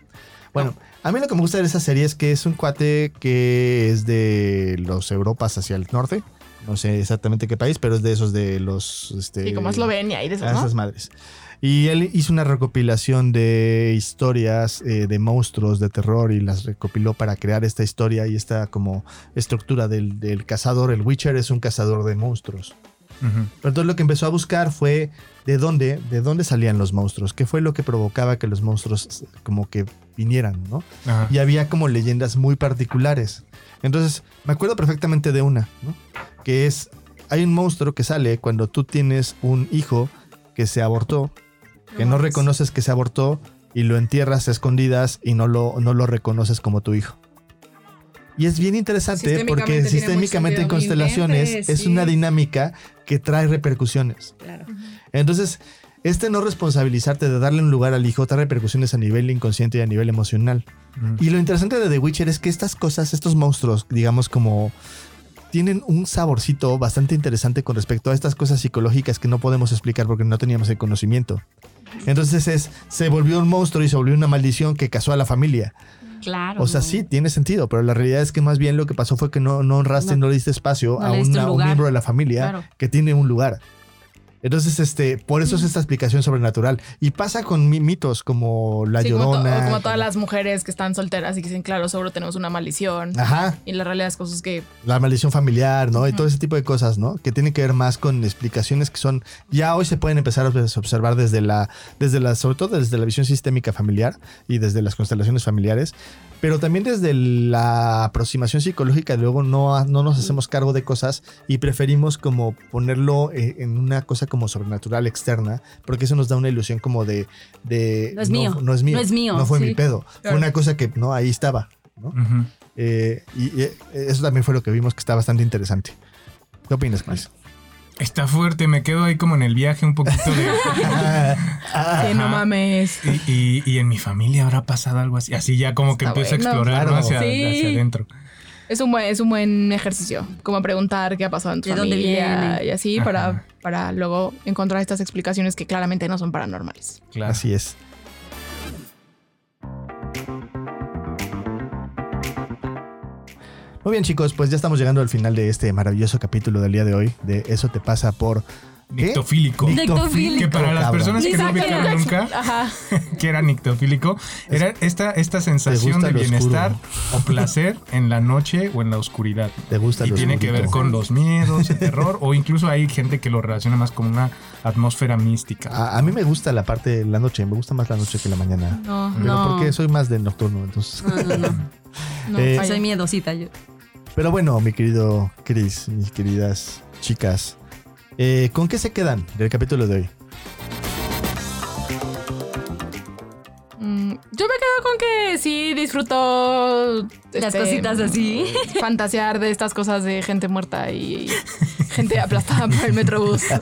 Bueno, a mí lo que me gusta de esa serie es que es un cuate que es de los Europas hacia el norte. No sé exactamente qué país, pero es de esos de los... Este, Y como Eslovenia y de ¿no? esas madres. Y él hizo una recopilación de historias eh, de monstruos de terror y las recopiló para crear esta historia y esta como estructura del, del cazador. El Witcher es un cazador de monstruos. Ujú. Pero entonces lo que empezó a buscar fue de dónde, de dónde salían los monstruos, qué fue lo que provocaba que los monstruos como que vinieran, ¿no? Y había como leyendas muy particulares. Entonces, me acuerdo perfectamente de una, ¿no? Que es, hay un monstruo que sale cuando tú tienes un hijo que se abortó, que no reconoces que se abortó y lo entierras a escondidas y no lo, no lo reconoces como tu hijo. Y es bien interesante Sistémicamente porque sistémicamente en constelaciones es sí. una dinámica que trae repercusiones. Claro. Entonces, este no responsabilizarte de darle un lugar al hijo trae repercusiones a nivel inconsciente y a nivel emocional. Y lo interesante de The Witcher es que estas cosas, estos monstruos, digamos como tienen un saborcito bastante interesante con respecto a estas cosas psicológicas que no podemos explicar porque no teníamos el conocimiento. Entonces es, se volvió un monstruo y se volvió una maldición que casó a la familia. Claro. O sea, sí, tiene sentido, pero la realidad es que más bien lo que pasó fue que no, no honraste, No. no, le diste espacio No a una- un miembro de la familia Claro. que tiene un lugar. Entonces, este, por eso es esta explicación sobrenatural. Y pasa con mi- mitos como la Sí, como, to- llorona. como todas las mujeres que están solteras y que dicen, claro, seguro tenemos una maldición. Ajá. Y la realidad es cosas que la maldición familiar, ¿no? Y todo ese tipo de cosas, ¿no? Que tienen que ver más con explicaciones que son ya hoy se pueden empezar a observar desde la desde la sobre todo desde la visión sistémica familiar y desde las constelaciones familiares, pero también desde la aproximación psicológica luego no no nos hacemos cargo de cosas y preferimos como ponerlo eh, en una cosa como sobrenatural externa, porque eso nos da una ilusión como de de No es mío. no es mío, No es mío, no fue sí. mi pedo, fue una cosa que no ahí estaba, ¿no? Eh, y, y eso también fue lo que vimos que está bastante interesante. ¿Qué opinas, Chris? Está fuerte, me quedo ahí como en el viaje un poquito de... Sí, no mames. Y, y- y en mi familia habrá pasado algo así. Así ya como que Está empiezo bueno. a explorar ¿no? Claro. hacia, Sí. hacia adentro. Es un buen, es un buen ejercicio, como preguntar qué ha pasado en tu ¿De dónde familia viene? y así Ajá. para, para luego encontrar estas explicaciones que claramente no son paranormales. Claro. Así es. Muy bien, chicos, pues ya estamos llegando al final de este maravilloso capítulo del día de hoy. De Eso te pasa por. Nictofílico. Nictofílico. Que para las personas que no Isaac. nunca Ajá. que era nictofílico, era esta, esta sensación de bienestar oscuro. o placer en la noche o en la oscuridad. ¿Te gusta Y lo tiene que ver con los miedos, el terror, o incluso hay gente que lo relaciona más con una atmósfera mística. A, a mí me gusta la parte de la noche, me gusta más la noche que la mañana. No, Pero No. porque soy más del nocturno, entonces. No, no, no. no. Eh. Soy miedosita yo. Pero bueno, mi querido Chris, mis queridas chicas, eh, ¿con qué se quedan del capítulo de hoy? Mm, yo me quedo con que sí disfruto Las este, cositas así. fantasear de estas cosas de gente muerta y gente aplastada por el metrobús.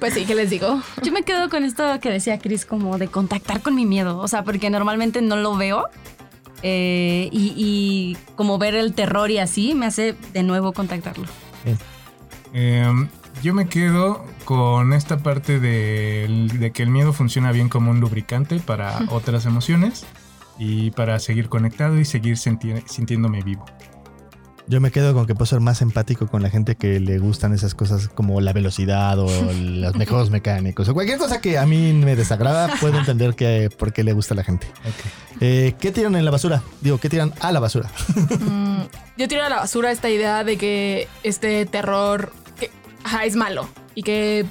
Pues sí, ¿qué les digo? Yo me quedo con esto que decía Chris, como de contactar con mi miedo. O sea, porque normalmente no lo veo. eh, y, y como ver el terror y así me hace de nuevo contactarlo. Eh, yo me quedo con esta parte de, de que el miedo funciona bien como un lubricante para otras emociones y para seguir conectado y seguir senti- sintiéndome vivo. Yo me quedo con que puedo ser más empático con la gente que le gustan esas cosas como la velocidad o los juegos mecánicos o cualquier cosa que a mí me desagrada, puedo entender que por qué le gusta a la gente. Eh, ¿Qué tiran en la basura? Digo, ¿qué tiran a la basura? Mm, yo tiro a la basura esta idea de que este terror ajá, es malo y que eh,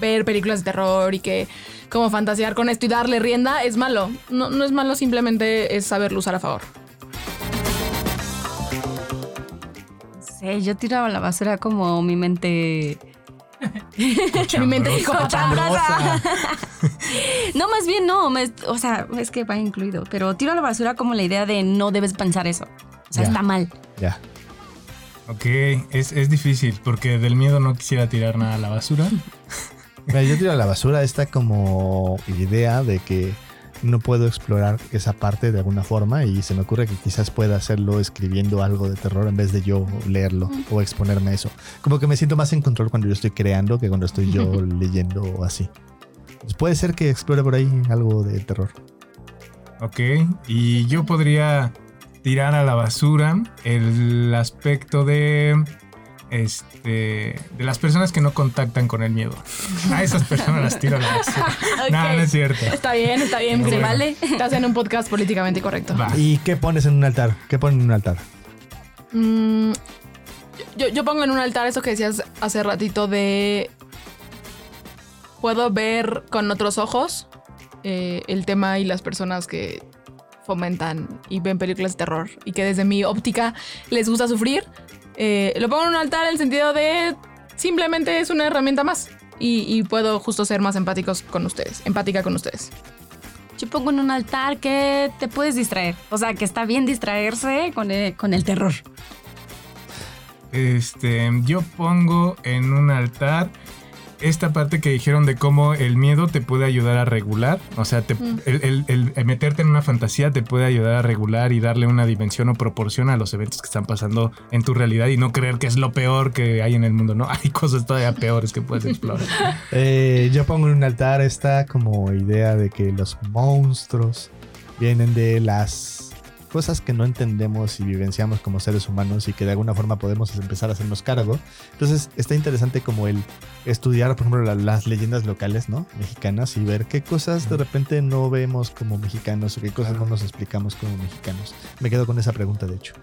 ver películas de terror y que como fantasear con esto y darle rienda es malo. No, no es malo, simplemente es saberlo usar a favor. Sí, yo tiraba a la basura como mi mente. Mi mente psicópata. No, más bien no. me- o sea, es que va incluido. Pero tiro a la basura como la idea de no debes pensar eso. O sea, Ya. está mal. Ya. Ok, es, es difícil porque del miedo no quisiera tirar nada a la basura. Mira, yo tiro a la basura esta como idea de que no puedo explorar esa parte de alguna forma y se me ocurre que quizás pueda hacerlo escribiendo algo de terror en vez de yo leerlo o exponerme a eso. Como que me siento más en control cuando yo estoy creando que cuando estoy yo leyendo o así. Pues puede ser que explore por ahí algo de terror. Ok, y yo podría tirar a la basura el aspecto de este de las personas que no contactan con el miedo. A esas personas las tiro a la basura. No, no es cierto. Está bien, está bien. Se bueno. vale. Estás en un podcast políticamente correcto. Va. ¿Y qué pones en un altar? ¿Qué ponen en un altar? Mm, yo, yo pongo en un altar eso que decías hace ratito de... Puedo ver con otros ojos eh, el tema y las personas que fomentan y ven películas de terror y que desde mi óptica les gusta sufrir. Eh, lo pongo en un altar en el sentido de simplemente es una herramienta más y, y puedo justo ser más empáticos con ustedes, empática con ustedes. Yo pongo en un altar que te puedes distraer. O sea, que está bien distraerse con el, con el terror. Este, yo pongo en un altar esta parte que dijeron de cómo el miedo te puede ayudar a regular. O sea, te- el, el- el- el meterte en una fantasía te puede ayudar a regular y darle una dimensión o proporción a los eventos que están pasando en tu realidad y no creer que es lo peor que hay en el mundo. No, hay cosas todavía peores que puedes explorar. Eh, yo pongo en un altar esta como idea de que los monstruos vienen de las cosas que no entendemos y vivenciamos como seres humanos y que de alguna forma podemos empezar a hacernos cargo. Entonces está interesante como el estudiar, por ejemplo, la- las leyendas locales, ¿no? Mexicanas y ver qué cosas de repente no vemos como mexicanos o qué cosas no nos explicamos como mexicanos. Me quedo con esa pregunta, de hecho.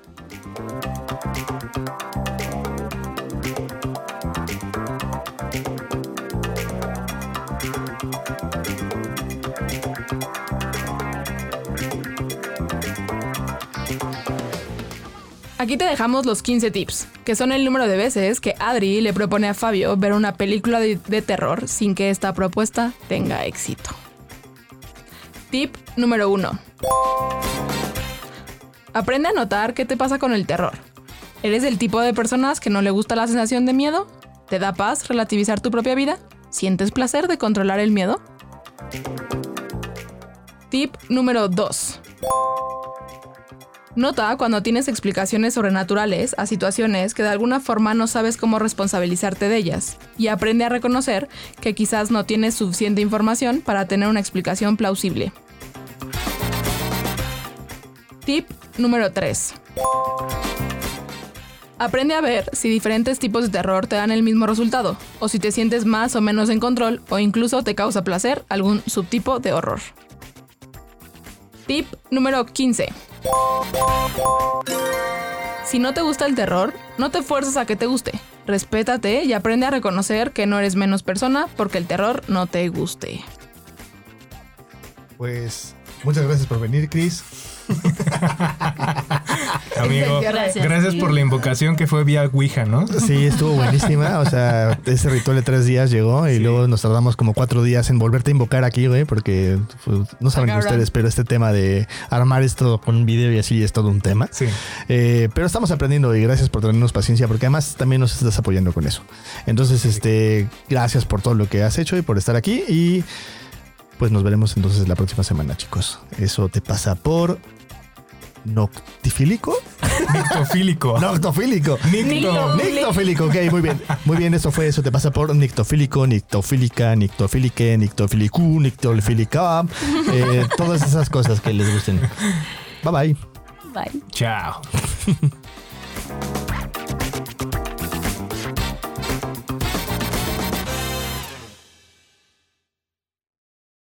Aquí te dejamos los 15 tips, que son el número de veces que Adri le propone a Fabio ver una película de, terror sin que esta propuesta tenga éxito. Tip número 1. Aprende a notar qué te pasa con el terror. ¿Eres el tipo de personas que no le gusta la sensación de miedo? ¿Te da paz relativizar tu propia vida? ¿Sientes placer de controlar el miedo? Tip número 2. Nota cuando tienes explicaciones sobrenaturales a situaciones que de alguna forma no sabes cómo responsabilizarte de ellas y aprende a reconocer que quizás no tienes suficiente información para tener una explicación plausible. Tip número 3. Aprende a ver si diferentes tipos de terror te dan el mismo resultado, o si te sientes más o menos en control, o incluso te causa placer algún subtipo de horror. Tip número 15. Si no te gusta el terror, no te fuerces a que te guste. Respétate y aprende a reconocer que no eres menos persona porque el terror no te guste. Pues muchas gracias por venir, Chris. Amigo, Gracias. gracias por la invocación que fue vía Ouija, ¿no? Sí, estuvo buenísima. O sea, ese ritual de tres días llegó y luego nos tardamos como cuatro días en volverte a invocar aquí, güey, porque pues, no saben Cabrón. ustedes, pero este tema de armar esto con un video y así es todo un tema. Sí. Eh, pero estamos aprendiendo y gracias por tenernos paciencia, porque además también nos estás apoyando con eso. Entonces, este, gracias por todo lo que has hecho y por estar aquí. Y pues nos veremos entonces la próxima semana, chicos. Eso te pasa por noctifílico. Nictofílico. Noctofílico. Nicto. Nictofílico, ok, muy bien. Muy bien, eso fue, eso te pasa por nictofílico, nictofílica, nictofílique, nictofilicú, nictofílica, eh, todas esas cosas que les gusten. Bye bye. Bye. Chao.